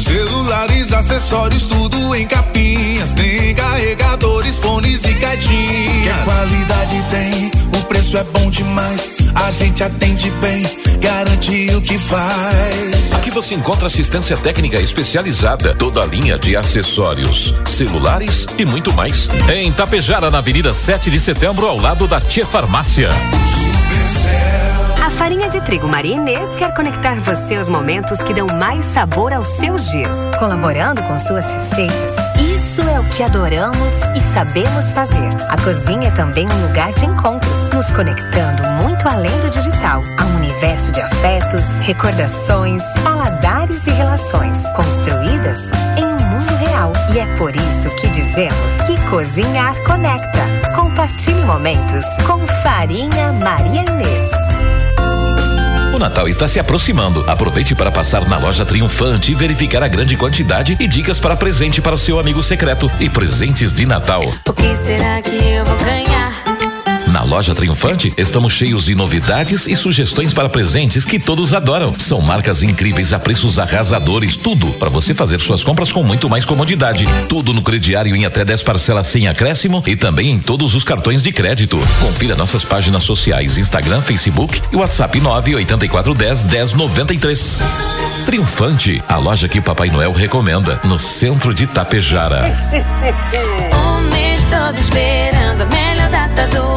Celulares, acessórios, tudo em capinhas. Tem carregadores, fones e caixinhas. Que qualidade tem? O preço é bom demais. A gente atende bem, garante o que faz. Aqui você encontra assistência técnica especializada, toda a linha de acessórios, celulares e muito mais. Em Tapejara, na Avenida 7 de Setembro, ao lado da Tia Farmácia. A farinha de trigo Maria Inês quer conectar você aos momentos que dão mais sabor aos seus dias, colaborando com suas receitas. O que adoramos e sabemos fazer. A cozinha é também um lugar de encontros, nos conectando muito além do digital, a um universo de afetos, recordações, paladares e relações, construídas em um mundo real. E é por isso que dizemos que cozinhar conecta. Compartilhe momentos com Farinha Maria Inês. O Natal está se aproximando. Aproveite para passar na loja Triunfante e verificar a grande quantidade e dicas para presente para o seu amigo secreto e presentes de Natal. O que será que eu vou ganhar? Na loja Triunfante, estamos cheios de novidades e sugestões para presentes que todos adoram. São marcas incríveis a preços arrasadores, tudo para você fazer suas compras com muito mais comodidade. Tudo no crediário em até 10 parcelas sem acréscimo e também em todos os cartões de crédito. Confira nossas páginas sociais, Instagram, Facebook e WhatsApp 98410 1093. Triunfante, a loja que Papai Noel recomenda, no centro de Tapejara. Um mês todo esperando a melhor data do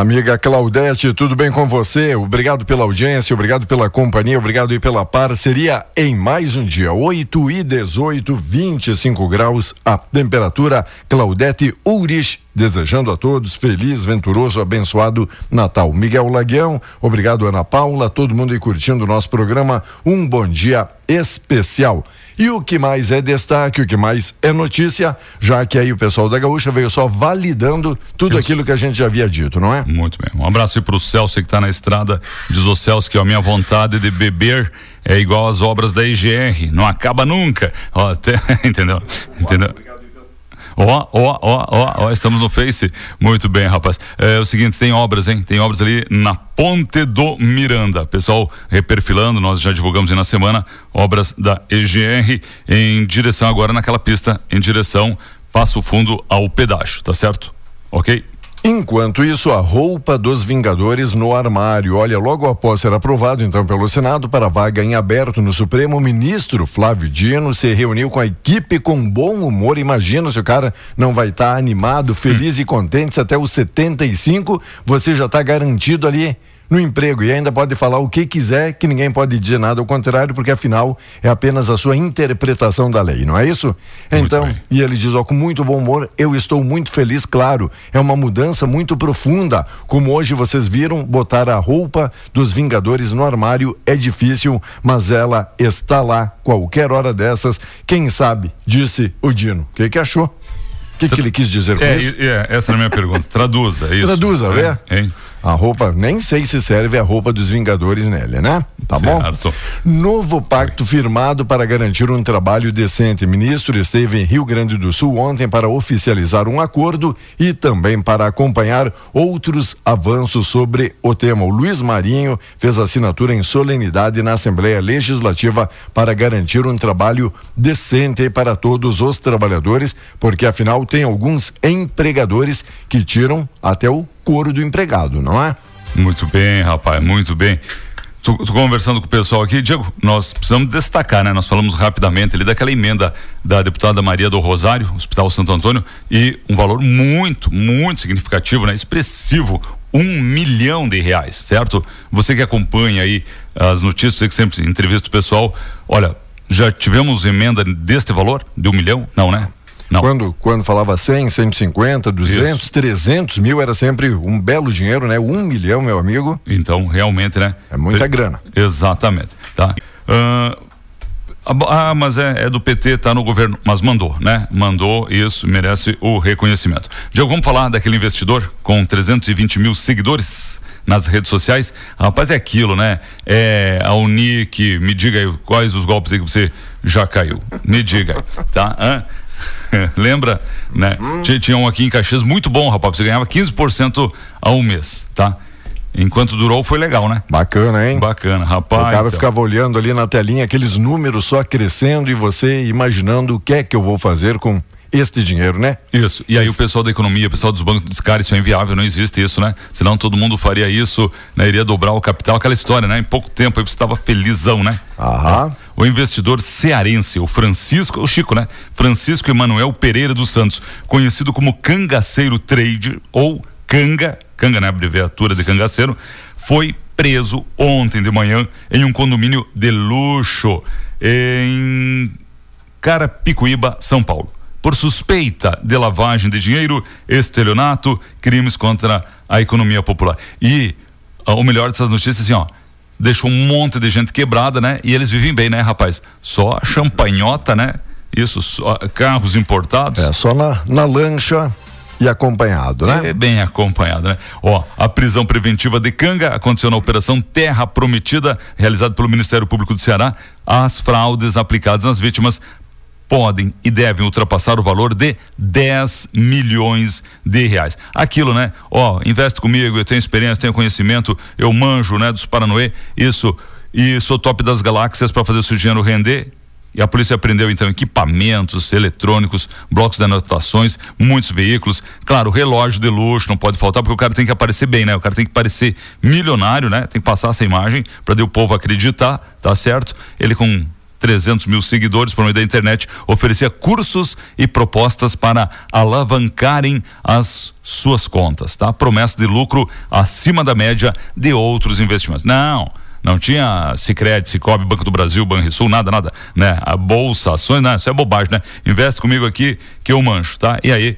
amiga Claudete, tudo bem com você? Obrigado pela audiência, obrigado pela companhia, obrigado aí pela parceria em mais um dia. 8 e 18, 25 graus a temperatura. Claudete Urich desejando a todos feliz, venturoso, abençoado Natal. Miguel Laguião, obrigado Ana Paula, todo mundo aí curtindo o nosso programa. Um bom dia especial. E o que mais é destaque, o que mais é notícia, já que aí o pessoal da Gaúcha veio só validando tudo Isso. aquilo que a gente já havia dito, não é? Muito bem. Um abraço aí pro Celso que está na estrada. Diz o Celso que a minha vontade de beber é igual às obras da IGR, não acaba nunca. Ó, até, entendeu? Entendeu? Ó, ó, ó, ó, estamos no Face. Muito bem, rapaz. É o seguinte, tem obras, hein? Tem obras ali na Ponte do Miranda. Pessoal reperfilando, nós já divulgamos aí na semana, obras da EGR em direção agora naquela pista, em direção Passo Fundo ao pedágio, tá certo? Ok? Enquanto isso, a roupa dos Vingadores no armário. Olha, logo após ser aprovado, então, pelo Senado para vaga em aberto no Supremo, o ministro Flávio Dino se reuniu com a equipe com bom humor. Imagina se o cara não vai estar animado, feliz e contente se até os 75, você já está garantido ali no emprego e ainda pode falar o que quiser, que ninguém pode dizer nada ao contrário, porque afinal é apenas a sua interpretação da lei, não é isso? então, e ele diz, ó, com muito bom humor, eu estou muito feliz, claro, é uma mudança muito profunda. Como hoje vocês viram, botar a roupa dos Vingadores no armário é difícil, mas ela está lá qualquer hora dessas. Quem sabe, disse o Dino. O que, que achou? O que, que ele quis dizer com É, isso? é, essa é a minha pergunta. Traduza, é isso. Traduza? É, hein? A roupa, nem sei se serve a roupa dos Vingadores nele, né? Tá Certo. bom? Novo pacto firmado para garantir um trabalho decente. O ministro esteve em Rio Grande do Sul ontem para oficializar um acordo e também para acompanhar outros avanços sobre o tema. O Luiz Marinho fez assinatura em solenidade na Assembleia Legislativa para garantir um trabalho decente para todos os trabalhadores, porque afinal tem alguns empregadores que tiram até o couro do empregado, não é? Muito bem, rapaz, muito bem. Tô, tô conversando com o pessoal aqui, Diego, nós precisamos destacar, né? Nós falamos rapidamente ali daquela emenda da deputada Maria do Rosário, Hospital Santo Antônio, e um valor muito, muito significativo, né? Expressivo, um milhão de reais, certo? Você que acompanha aí as notícias, você que sempre entrevista o pessoal, olha, já tivemos emenda deste valor, de um milhão? Não, né? Não. Quando, quando falava 100, 150, 200, Isso. 300 mil era sempre um belo dinheiro, né? Um milhão, meu amigo. Então, realmente, né? É muita grana. Exatamente, tá? Ah, Ah, mas é, é do PT, tá no governo. Mas mandou, né? Mandou, isso merece o reconhecimento. Diego, vamos falar daquele investidor com 320 mil seguidores nas redes sociais? Rapaz, é aquilo, né? É a Unic, me diga aí quais os golpes aí que você já caiu. Me diga aí, tá? Hã? Lembra, né? Tinha- Tinha um aqui em Caxias muito bom, rapaz. Você ganhava 15% a um mês, tá? Enquanto durou, foi legal, né? Bacana, hein? Bacana, O rapaz. cara céu. ficava olhando ali na telinha aqueles números só crescendo e você imaginando o que é que eu vou fazer com este dinheiro, né? Isso. E aí o pessoal da economia, o pessoal dos bancos diz, cara, isso é inviável, não existe isso, né? Senão todo mundo faria isso, né? Iria dobrar o capital, aquela história, né? Em pouco tempo aí você estava felizão, né? Aham. O investidor cearense, o Francisco, o Chico, né? Francisco Emanuel Pereira dos Santos, conhecido como Cangaceiro Trade ou Canga, Canga, né? Abreviatura de cangaceiro, foi preso ontem de manhã em um condomínio de luxo em Carapicuíba, São Paulo. Por suspeita de lavagem de dinheiro, estelionato, crimes contra a economia popular. E ah, o melhor dessas notícias, assim, ó, deixou um monte de gente quebrada, né? E eles vivem bem, né, rapaz? Só champanhota, né? Isso, só carros importados. É, só na, na lancha e acompanhado, né? É bem acompanhado, né? Ó, a prisão preventiva de Canga aconteceu na operação Terra Prometida, realizada pelo Ministério Público do Ceará. As fraudes aplicadas nas vítimas podem e devem ultrapassar o valor de 10 milhões de reais. Aquilo, né? Ó, investe comigo, eu tenho experiência, tenho conhecimento, eu manjo, né, dos Paranoê, isso, e sou top das galáxias para fazer o seu dinheiro render. E a polícia apreendeu então equipamentos eletrônicos, blocos de anotações, muitos veículos. Claro, relógio de luxo não pode faltar, porque o cara tem que aparecer bem, né? O cara tem que parecer milionário, né? Tem que passar essa imagem para o povo acreditar, tá certo? Ele com 300 mil seguidores por meio da internet, oferecia cursos e propostas para alavancarem as suas contas, tá? Promessa de lucro acima da média de outros investimentos. Não, não tinha Sicredi, Cicobi, Banco do Brasil, Banrisul, nada, nada, né? A bolsa, ações, não, isso é bobagem, né? Investe comigo aqui que eu mancho, tá? E aí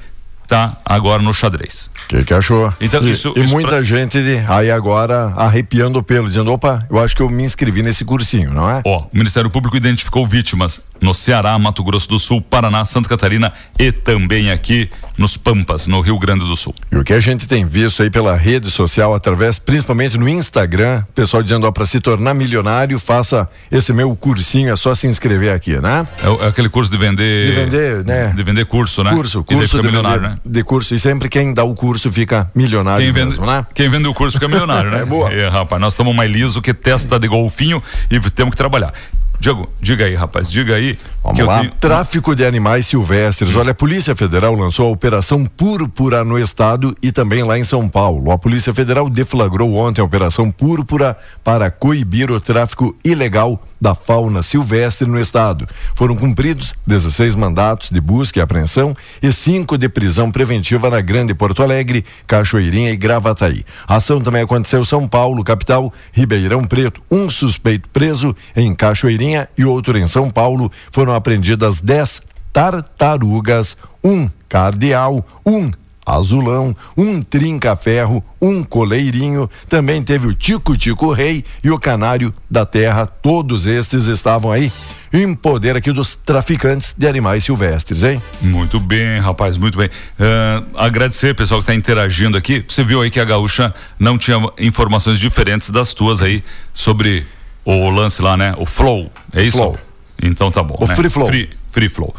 tá agora no xadrez. O que, que achou? Então, e, isso- e isso muita pra- gente aí agora arrepiando o pelo, dizendo, opa, eu acho que eu me inscrevi nesse cursinho, não é? Ó, o Ministério Público identificou vítimas no Ceará, Mato Grosso do Sul, Paraná, Santa Catarina e também aqui nos Pampas, no Rio Grande do Sul. E o que a gente tem visto aí pela rede social, através, principalmente no Instagram, pessoal dizendo, ó, para se tornar milionário, faça esse meu cursinho, é só se inscrever aqui, né? É, é aquele curso de vender. De vender, né? De vender curso, né? Curso, E daí curso fica de, milionário, vender- né? De curso. E sempre quem dá o curso fica milionário Quem vende, mesmo, né? quem vende o curso fica milionário, né? É boa. É, rapaz, nós estamos mais liso que testa de golfinho e temos que trabalhar. Diego, diga aí, rapaz, diga aí. Vamos lá. Tráfico de animais silvestres. Olha, a Polícia Federal lançou a Operação Púrpura no estado e também lá em São Paulo. A Polícia Federal deflagrou ontem a Operação Púrpura para coibir o tráfico ilegal da fauna silvestre no estado. Foram cumpridos 16 mandatos de busca e apreensão e cinco de prisão preventiva na Grande Porto Alegre, Cachoeirinha e Gravataí. A ação também aconteceu em São Paulo, capital, Ribeirão Preto. Um suspeito preso em Cachoeirinha e outro em São Paulo. Foram apreendidas 10 tartarugas, um cardeal, um azulão, um trinca-ferro, um coleirinho, também teve o tico-tico rei e o canário da terra, todos estes estavam aí em poder aqui dos traficantes de animais silvestres, hein? Muito bem, rapaz, muito bem. Ah, agradecer, pessoal que está interagindo aqui. Você viu aí que a Gaúcha não tinha informações diferentes das tuas aí sobre o lance lá, né? O flow, é isso? Flow. Então tá bom. O né? free flow. Free, free flow.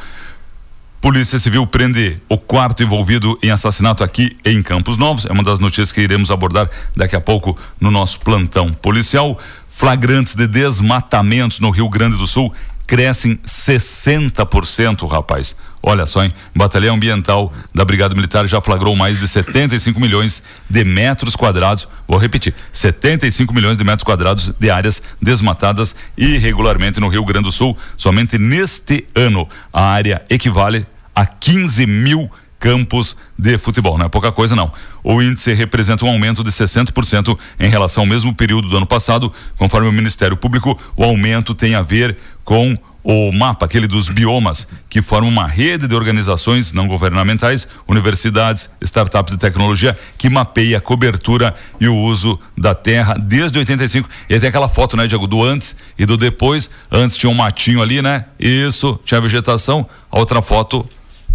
Polícia Civil prende o quarto envolvido em assassinato aqui em Campos Novos. É uma das notícias que iremos abordar daqui a pouco no nosso plantão policial. Flagrantes de desmatamentos no Rio Grande do Sul crescem 60%, rapaz. Olha só, hein? Batalhão Ambiental da Brigada Militar já flagrou mais de 75 milhões de metros quadrados. Vou repetir: 75 milhões de metros quadrados de áreas desmatadas irregularmente no Rio Grande do Sul. Somente neste ano, a área equivale a 15 mil campos de futebol. Não é pouca coisa, não. O índice representa um aumento de 60% em relação ao mesmo período do ano passado. Conforme o Ministério Público, o aumento tem a ver com o mapa, aquele dos biomas, que forma uma rede de organizações não governamentais, universidades, startups de tecnologia, que mapeia a cobertura e o uso da terra desde 85. E tem aquela foto, né, Diego, do antes e do depois. Antes tinha um matinho ali, né? Isso, tinha vegetação. A outra foto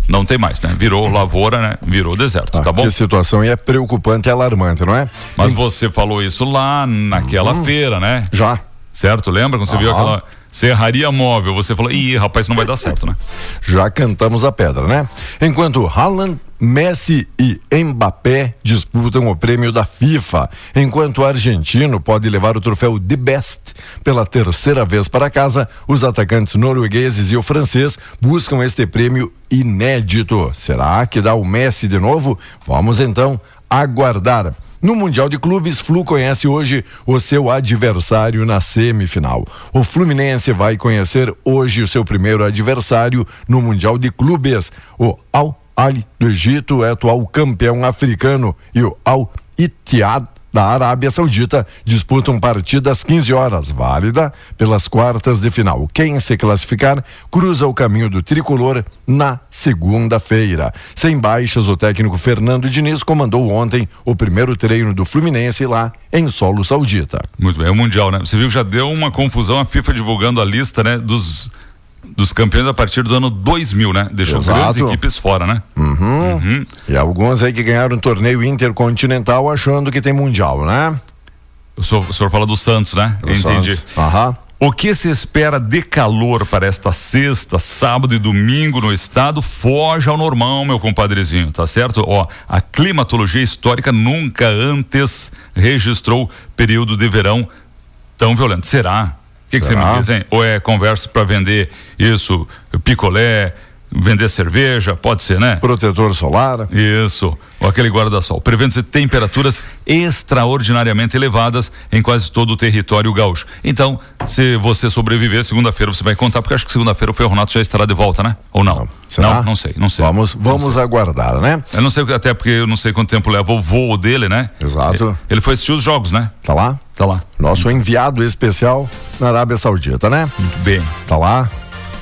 não tem mais, né? Virou lavoura, né? Virou deserto, tá, bom? Que situação é preocupante e alarmante, não é? Mas você falou isso lá naquela Uhum. feira, né? Já. Certo? Lembra quando você viu Aham. aquela serraria móvel? Você falou, ih, rapaz, não vai dar certo, né? Já cantamos a pedra, né? Enquanto Haaland, Messi e Mbappé disputam o prêmio da FIFA, enquanto o argentino pode levar o troféu The Best pela terceira vez para casa, os atacantes noruegueses e o francês buscam este prêmio inédito. Será que dá o Messi de novo? Vamos então aguardar. No Mundial de Clubes, Flu conhece hoje o seu adversário na semifinal. O Fluminense vai conhecer hoje o seu primeiro adversário no Mundial de Clubes. O Al Ali do Egito é atual campeão africano e o Al Ittihad da Arábia Saudita disputam partida às 15 horas, válida pelas quartas de final. Quem se classificar cruza o caminho do tricolor na segunda-feira. Sem baixas, o técnico Fernando Diniz comandou ontem o primeiro treino do Fluminense lá em solo saudita. Muito bem, é o Mundial, né? Você viu que já deu uma confusão a FIFA divulgando a lista, né? Dos, dos campeões a partir do ano 2000, né? Deixou Exato. grandes equipes fora, né? Uhum. E alguns aí que ganharam o torneio intercontinental achando que tem mundial, né? O senhor, o senhor fala do Santos, né? Do Entendi. Santos. O que se espera de calor para esta sexta, sábado e domingo no estado foge ao normal, meu compadrezinho, tá certo? Ó, a climatologia histórica nunca antes registrou período de verão tão violento. Será? O que que você me diz, hein? Ou é conversa para vender isso, picolé, vender cerveja, pode ser, né? Protetor solar. Isso, ou aquele guarda-sol. Prevendo-se temperaturas extraordinariamente elevadas em quase todo o território gaúcho. Então, se você sobreviver, segunda-feira você vai contar, porque acho que segunda-feira o Ferronato já estará de volta, né? Ou não? Será? Não, não sei, não sei. Vamos, vamos aguardar, né? Eu não sei, até porque eu não sei quanto tempo leva o voo dele, né? Exato. Ele foi assistir os jogos, né? Tá lá? Tá lá. Nosso enviado especial na Arábia Saudita, né? Muito bem. Tá lá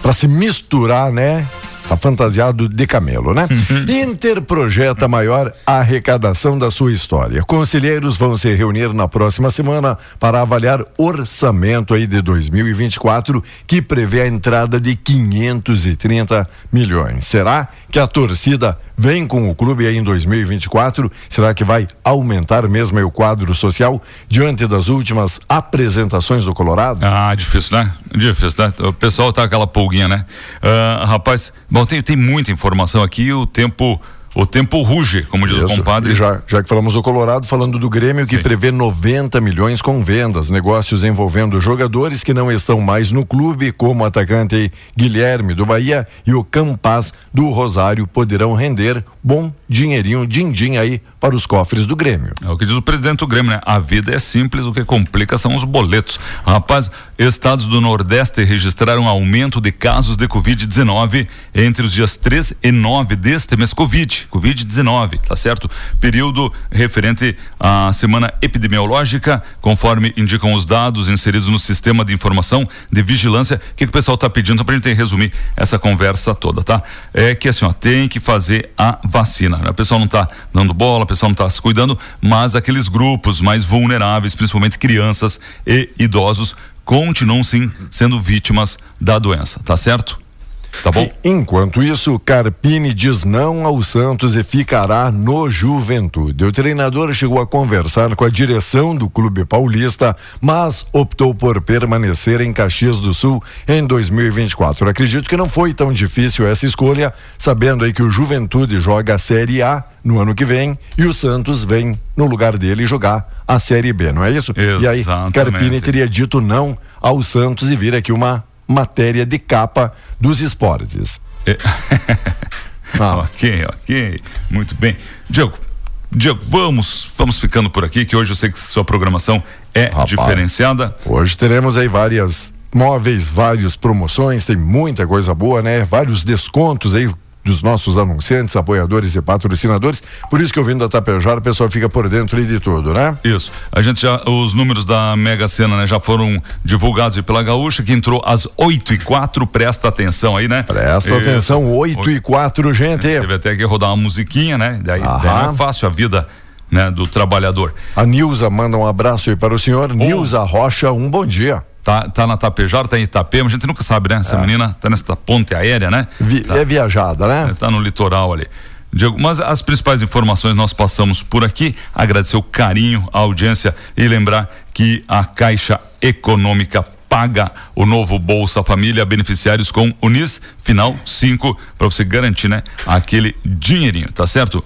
para se misturar, né? Tá fantasiado de camelo, né? Inter projeta maior arrecadação da sua história. Conselheiros vão se reunir na próxima semana para avaliar orçamento aí de 2024 que prevê a entrada de 530 milhões. Será que a torcida vem com o clube aí em 2024? Será que vai aumentar mesmo o quadro social diante das últimas apresentações do Colorado? Ah, difícil, né? Difícil, né? O pessoal tá com aquela pulguinha, né? Ah, rapaz, bom, tem, tem muita informação aqui, o tempo, o tempo ruge, como diz o Isso. compadre. E já, já que falamos do Colorado, falando do Grêmio, que Sim. prevê 90 milhões com vendas, negócios envolvendo jogadores que não estão mais no clube, como o atacante Guilherme do Bahia e o Campaz do Rosário, poderão render bom dinheirinho, din-din aí para os cofres do Grêmio. É o que diz o presidente do Grêmio, né? A vida é simples, o que complica são os boletos. Rapaz, estados do Nordeste registraram aumento de casos de Covid-19 entre os dias 3 e 9 deste mês. Covid, Covid-19, tá certo? Período referente à semana epidemiológica, conforme indicam os dados inseridos no sistema de informação de vigilância. O que, que o pessoal tá pedindo? Então, pra gente resumir essa conversa toda, tá? É que assim, ó, tem que fazer a vacina. né? O pessoal não tá dando bola, o pessoal não tá se cuidando, mas aqueles grupos mais vulneráveis, principalmente crianças e idosos, continuam sim sendo vítimas da doença, tá certo? Tá bom? E, enquanto isso, Carpini diz não ao Santos e ficará no Juventude. O treinador chegou a conversar com a direção do clube paulista, mas optou por permanecer em Caxias do Sul em 2024. Acredito que não foi tão difícil essa escolha, sabendo aí que o Juventude joga a Série A no ano que vem e o Santos vem no lugar dele jogar a Série B, não é isso? E aí, Exatamente. Carpini teria dito não ao Santos e vir aqui uma matéria de capa dos esportes. É. Ah. ok, ok. Muito bem. Diego, Diego, vamos, vamos ficando por aqui, que hoje eu sei que sua programação é Rapaz. diferenciada. Hoje teremos aí várias móveis, várias promoções, tem muita coisa boa, né? Vários descontos aí dos nossos anunciantes, apoiadores e patrocinadores. Por isso que eu vindo da Tapejara, o pessoal fica por dentro de tudo, né? Isso. A gente já, os números da Mega Sena, né, já foram divulgados pela Gaúcha, que entrou às 8 e 4 presta atenção aí, né? Presta Isso. atenção, 8 e 4 gente. Teve até que rodar uma musiquinha, né? Daí, daí não é fácil a vida né, do trabalhador. A Nilza manda um abraço aí para o senhor. Oh. Nilza Rocha, um bom dia. Tá, tá na Tapejara, tá em Itapema, a gente nunca sabe, né? Essa é. menina tá nessa ponte aérea, né? Vi, tá, é viajada, né? Tá no litoral ali. Diego, mas as principais informações nós passamos por aqui, agradecer o carinho, a audiência e lembrar que a Caixa Econômica paga o novo Bolsa Família beneficiários com Unis Final 5 para você garantir, né, aquele dinheirinho, tá certo?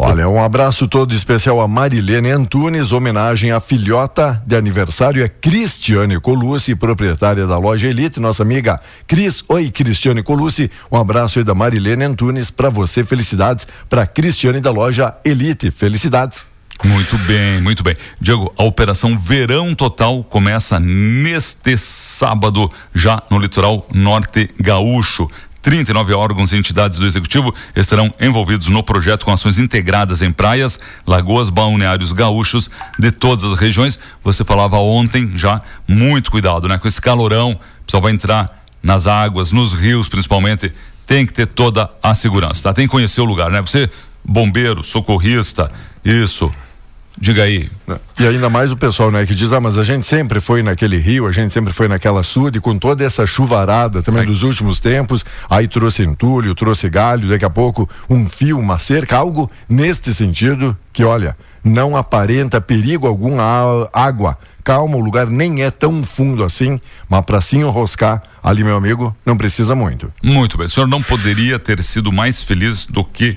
Olha, um abraço todo especial a Marilene Antunes, homenagem à filhota de aniversário é Cristiane Colucci, proprietária da loja Elite, nossa amiga Cris. Oi, Cristiane Colucci, um abraço aí da Marilene Antunes para você, felicidades para Cristiane da loja Elite, felicidades. Muito bem, muito bem. Diego, a operação Verão Total começa neste sábado, já no litoral norte gaúcho. 39 órgãos e entidades do Executivo estarão envolvidos no projeto com ações integradas em praias, lagoas, balneários gaúchos de todas as regiões. Você falava ontem já, muito cuidado, né? Com esse calorão, o pessoal vai entrar nas águas, nos rios principalmente, tem que ter toda a segurança, tá? Tem que conhecer o lugar, né? Você, bombeiro, socorrista, isso, Diga aí. E ainda mais o pessoal, né, que diz, ah, mas a gente sempre foi naquele rio, a gente sempre foi naquela e com toda essa chuvarada também é. dos últimos tempos, aí trouxe entulho, trouxe galho, daqui a pouco um fio, uma cerca, algo neste sentido que, olha, não aparenta perigo algum à água. Calma, o lugar nem é tão fundo assim, mas para se enroscar ali, meu amigo, não precisa muito. Muito bem. O senhor não poderia ter sido mais feliz do que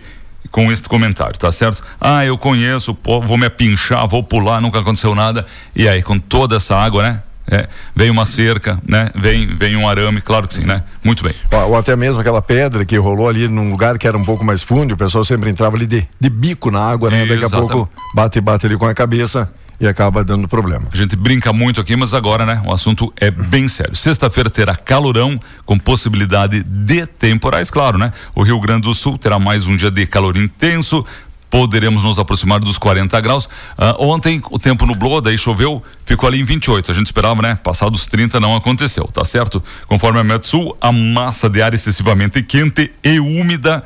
com este comentário, tá certo? Ah, eu conheço, vou me apinchar, vou pular, nunca aconteceu nada. E aí, com toda essa água, né? É, vem uma cerca, né? Vem, vem um arame, claro que sim, né? Muito bem. Ou, ou, até mesmo aquela pedra que rolou ali num lugar que era um pouco mais fundo, o pessoal sempre entrava ali de, de bico na água, né? Daqui a pouco bate bate ali com a cabeça e acaba dando problema. A gente brinca muito aqui, mas agora, né? O assunto é bem sério. Sexta-feira terá calorão com possibilidade de temporais, claro, né? O Rio Grande do Sul terá mais um dia de calor intenso, poderemos nos aproximar dos 40 graus. Uh, ontem o tempo nublou, daí choveu, ficou ali em 28. A gente esperava, né? Passar dos 30 não aconteceu, tá certo? Conforme a Metsul, a massa de ar excessivamente quente e úmida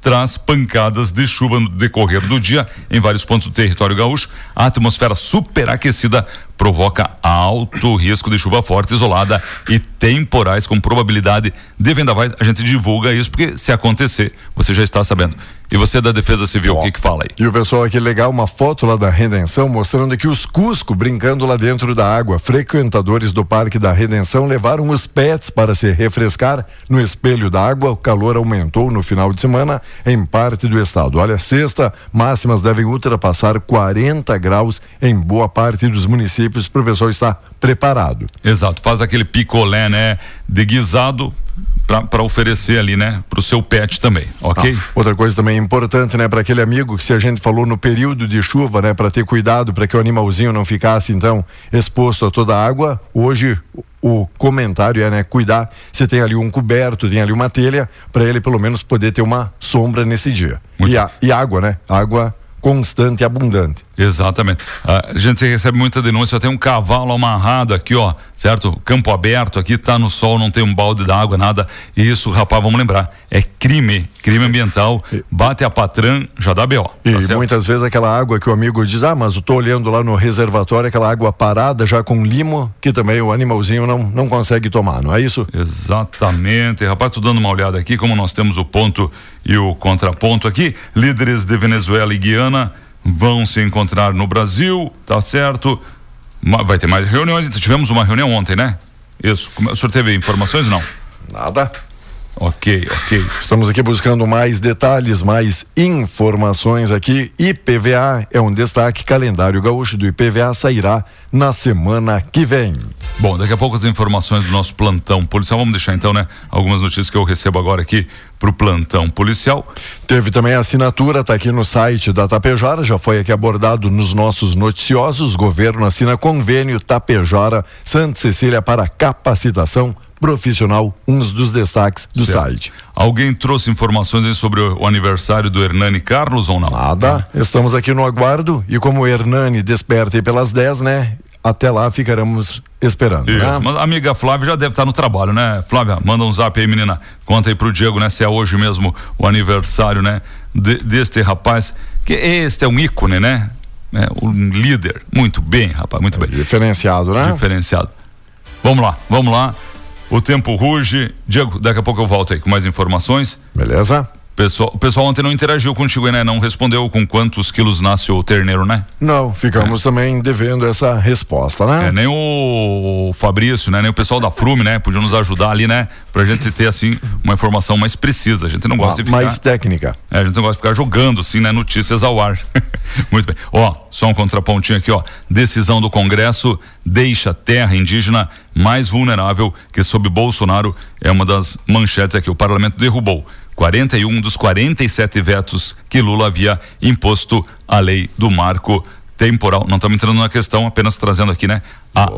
traz pancadas de chuva no decorrer do dia em vários pontos do território gaúcho. A atmosfera superaquecida provoca alto risco de chuva forte, isolada e temporais com probabilidade de vendavais. A gente divulga isso porque se acontecer, você já está sabendo. E você da Defesa Civil, o que que fala aí? E o pessoal aqui legal, uma foto lá da Redenção mostrando que os Cusco brincando lá dentro da água. Frequentadores do Parque da Redenção levaram os pets para se refrescar no espelho da água. O calor aumentou no final de semana em parte do estado. Olha, sexta, máximas devem ultrapassar 40 graus em boa parte dos municípios para o pessoal estar preparado. Exato, faz aquele picolé, né? De guisado para oferecer ali, né, para o seu pet também, ok? Ah, outra coisa também importante, né, para aquele amigo que se a gente falou no período de chuva, né, para ter cuidado para que o animalzinho não ficasse então exposto a toda a água. Hoje o comentário é, né, cuidar. Você tem ali um coberto, tem ali uma telha para ele pelo menos poder ter uma sombra nesse dia. E, a, e água, né? Água constante e abundante. Exatamente. A gente recebe muita denúncia, tem um cavalo amarrado aqui, ó, certo? Campo aberto aqui, tá no sol, não tem um balde d'água, nada. Isso, rapaz, vamos lembrar, é crime, crime ambiental. Bate a patrã, já dá BO. E tá muitas vezes aquela água que o amigo diz: "Ah, mas eu tô olhando lá no reservatório aquela água parada já com limo, que também o animalzinho não não consegue tomar, não é isso?" Exatamente. Rapaz, tô dando uma olhada aqui como nós temos o ponto e o contraponto aqui. Líderes de Venezuela e Guiana vão se encontrar no Brasil, tá certo? Vai ter mais reuniões, então tivemos uma reunião ontem, né? Isso. O senhor teve informações não? Nada. Ok, ok. Estamos aqui buscando mais detalhes, mais informações aqui. IPVA é um destaque. Calendário gaúcho do IPVA sairá na semana que vem. Bom, daqui a pouco as informações do nosso plantão policial. Vamos deixar então, né? Algumas notícias que eu recebo agora aqui para o plantão policial. Teve também a assinatura, está aqui no site da Tapejara, já foi aqui abordado nos nossos noticiosos. Governo assina convênio Tapejara Santa Cecília para capacitação profissional, um dos destaques do Certo. site. Alguém trouxe informações sobre o, o aniversário do Hernani Carlos ou não? Nada, estamos aqui no aguardo e como o Hernani desperta aí pelas 10, né? Até lá ficaremos esperando, Isso, né? mas a amiga Flávia já deve estar no trabalho, né? Flávia, manda um zap aí, menina. Conta aí pro Diego, né? Se é hoje mesmo o aniversário, né? De, deste rapaz, que este é um ícone, né? É, um líder. Muito bem, rapaz, muito bem. Diferenciado, né? Diferenciado. Vamos lá, vamos lá. O tempo ruge. Diego, daqui a pouco eu volto aí com mais informações. Beleza? Pessoal, o pessoal ontem não interagiu contigo, né? Não respondeu com quantos quilos nasce o terneiro, né? Não, ficamos também devendo essa resposta, né? É, nem o Fabrício, né? Nem o pessoal da Frume, né? Podiam nos ajudar ali, né? Pra gente ter, assim, uma informação mais precisa. A gente não gosta de ficar... Mais técnica. É, a gente não gosta de ficar jogando, assim, né? Notícias ao ar. Muito bem. Ó, só um contrapontinho aqui, ó. Decisão do Congresso deixa terra indígena mais vulnerável que sob Bolsonaro é uma das manchetes aqui. O parlamento derrubou 41 dos 47 vetos que Lula havia imposto à lei do marco temporal. Não estamos entrando na questão, apenas trazendo aqui, né? A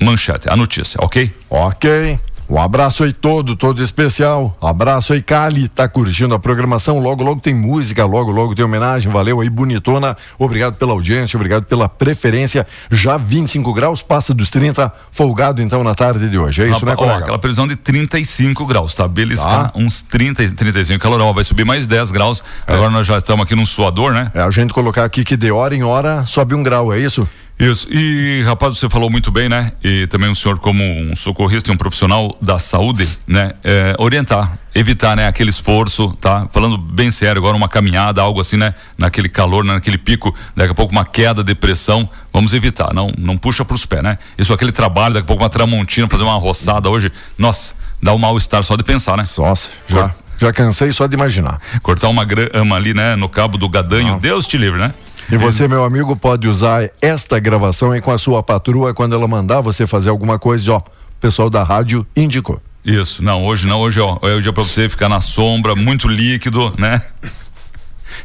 manchete, a notícia, ok? Ok. Um abraço aí todo, todo especial. Abraço aí, Cali. Tá curtindo a programação? Logo, logo tem música, logo, logo tem homenagem. Valeu aí, bonitona. Obrigado pela audiência, obrigado pela preferência. Já 25 graus, passa dos 30, folgado então na tarde de hoje. É isso, né, Rapaz, ó, colega? aquela previsão de 35 graus, tá? Beliscar uns 30, e 35 calorão. Vai subir mais 10 graus. Agora nós já estamos aqui num suador, né? É a gente colocar aqui que de hora em hora sobe um grau, é isso? Isso. E, rapaz, você falou muito bem, né? E também o senhor, como um socorrista e um profissional da saúde, né? É, orientar, evitar, né? Aquele esforço, tá? Falando bem sério, agora uma caminhada, algo assim, né? Naquele calor, né? naquele pico, daqui a pouco uma queda, depressão. Vamos evitar, não, não puxa pros pés, né? Isso, aquele trabalho, daqui a pouco uma tramontina, fazer uma roçada hoje. Nossa, dá um mal-estar só de pensar, né? Nossa, já. Já cansei só de imaginar. Cortar uma grama ali, né? No cabo do gadanho, Deus te livre, né? E você, meu amigo, pode usar esta gravação aí com a sua patroa quando ela mandar você fazer alguma coisa, ó. O pessoal da rádio indicou. Isso, não, hoje não, hoje ó, é o dia pra você ficar na sombra, muito líquido, né?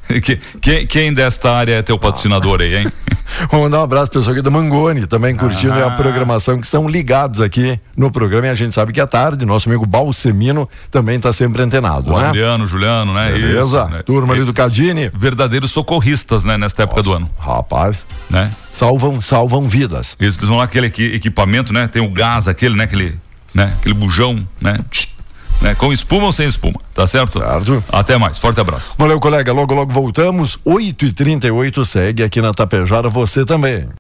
Que- Quem, quem desta área é teu patrocinador aí, hein? Vou mandar um abraço pro pessoal aqui da Mangoni, também curtindo Ah. a programação, que estão ligados aqui no programa. E a gente sabe que à tarde, nosso amigo Balsemino também está sempre antenado, O né? Adriano, Juliano, né? Beleza. Isso, né? Turma ali do Cadini. Verdadeiros socorristas, né? Nesta época do ano. Rapaz. Né? Salvam, salvam vidas. Isso, eles vão lá aquele equi- equipamento, né? Tem o gás aquele, né? Aquele, né? Aquele bujão, né? Tch, né? Com espuma ou sem espuma, tá certo? Certo. Até mais, forte abraço. Valeu, colega. Logo, logo voltamos. 8h38 segue aqui na Tapejara, você também.